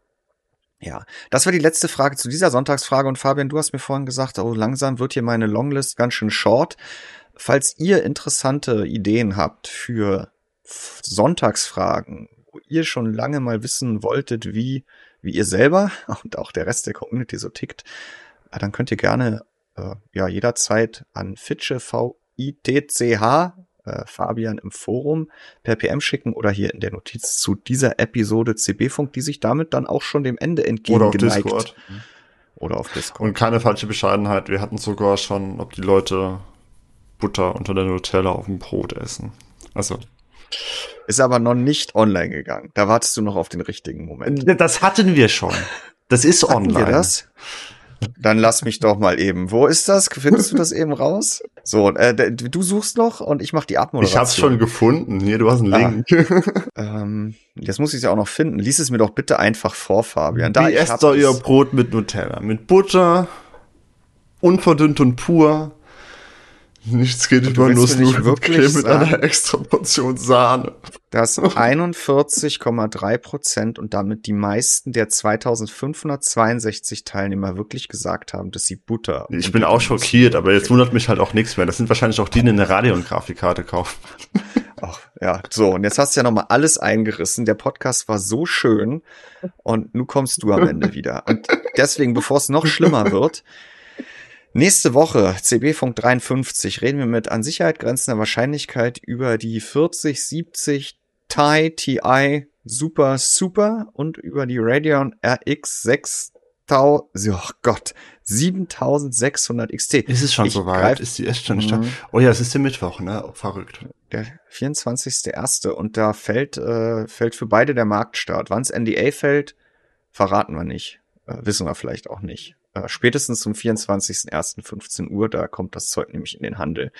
Ja, das war die letzte Frage zu dieser Sonntagsfrage und Fabian, du hast mir vorhin gesagt, oh, langsam wird hier meine Longlist ganz schön short. Falls ihr interessante Ideen habt für Sonntagsfragen, wo ihr schon lange mal wissen wolltet, wie, wie ihr selber und auch der Rest der Community so tickt, äh, dann könnt ihr gerne äh, ja jederzeit an Fitsche V-I-T-C-H äh, Fabian im Forum per PM schicken oder hier in der Notiz zu dieser Episode CB-Funk, die sich damit dann auch schon dem Ende entgegengeneigt. Oder auf Discord. Oder auf Discord. Und keine falsche Bescheidenheit. Wir hatten sogar schon, ob die Leute Butter unter der Nutella auf dem Brot essen. Also ist aber noch nicht online gegangen. Da wartest du noch auf den richtigen Moment. Das hatten wir schon. Das ist hatten online. Wir das? Dann lass mich doch mal eben. Wo ist das? Findest du das eben raus? So, äh, du suchst noch und ich mach die Abmoderation. Ich hab's schon gefunden. Hier, du hast einen ah. Link. ähm, jetzt muss ich ja auch noch finden. Lies es mir doch bitte einfach vor, Fabian. Da Wie esst ihr euer Brot mit Nutella? Mit Butter, unverdünnt und pur, Nichts geht über Nussnudelcreme mit einer extra Portion Sahne. Das 41,3 Prozent und damit die meisten der 2562 Teilnehmer wirklich gesagt haben, dass sie Butter. Ich bin auch schockiert, aber jetzt wundert mich halt auch nichts mehr. Das sind wahrscheinlich auch die, die eine Radio- und Grafikkarte kaufen. Ach, ja, so. Und jetzt hast du ja nochmal alles eingerissen. Der Podcast war so schön. Und nun kommst du am Ende wieder. Und deswegen, bevor es noch schlimmer wird, Nächste Woche, CB Funk 53, reden wir mit an Sicherheit grenzender Wahrscheinlichkeit über die 4070 Ti TI Super Super und über die Radeon RX 6000, oh Gott, 7600 XT. Ist es schon ich soweit? Ist die echt schon stark? Mhm. Oh ja, es ist der Mittwoch, ne? Oh, verrückt. Der 24.1. und da fällt, äh, fällt für beide der Marktstart. Wann's NDA fällt, verraten wir nicht. Äh, wissen wir vielleicht auch nicht. Äh, spätestens zum 24.01.15 Uhr, da kommt das Zeug nämlich in den Handel.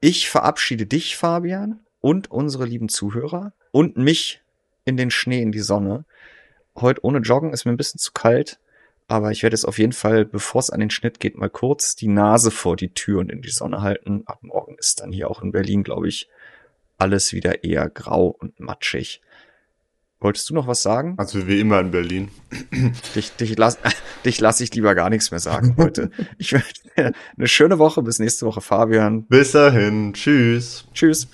Ich verabschiede dich, Fabian, und unsere lieben Zuhörer und mich in den Schnee, in die Sonne. Heute ohne Joggen ist mir ein bisschen zu kalt, aber ich werde es auf jeden Fall, bevor es an den Schnitt geht, mal kurz die Nase vor die Tür und in die Sonne halten. Ab morgen ist dann hier auch in Berlin, glaube ich, alles wieder eher grau und matschig. Wolltest du noch was sagen? Also wie immer in Berlin. Dich, dich, lass, dich lasse ich lieber gar nichts mehr sagen heute. Ich wünsche dir eine schöne Woche. Bis nächste Woche, Fabian. Bis dahin. Tschüss. Tschüss.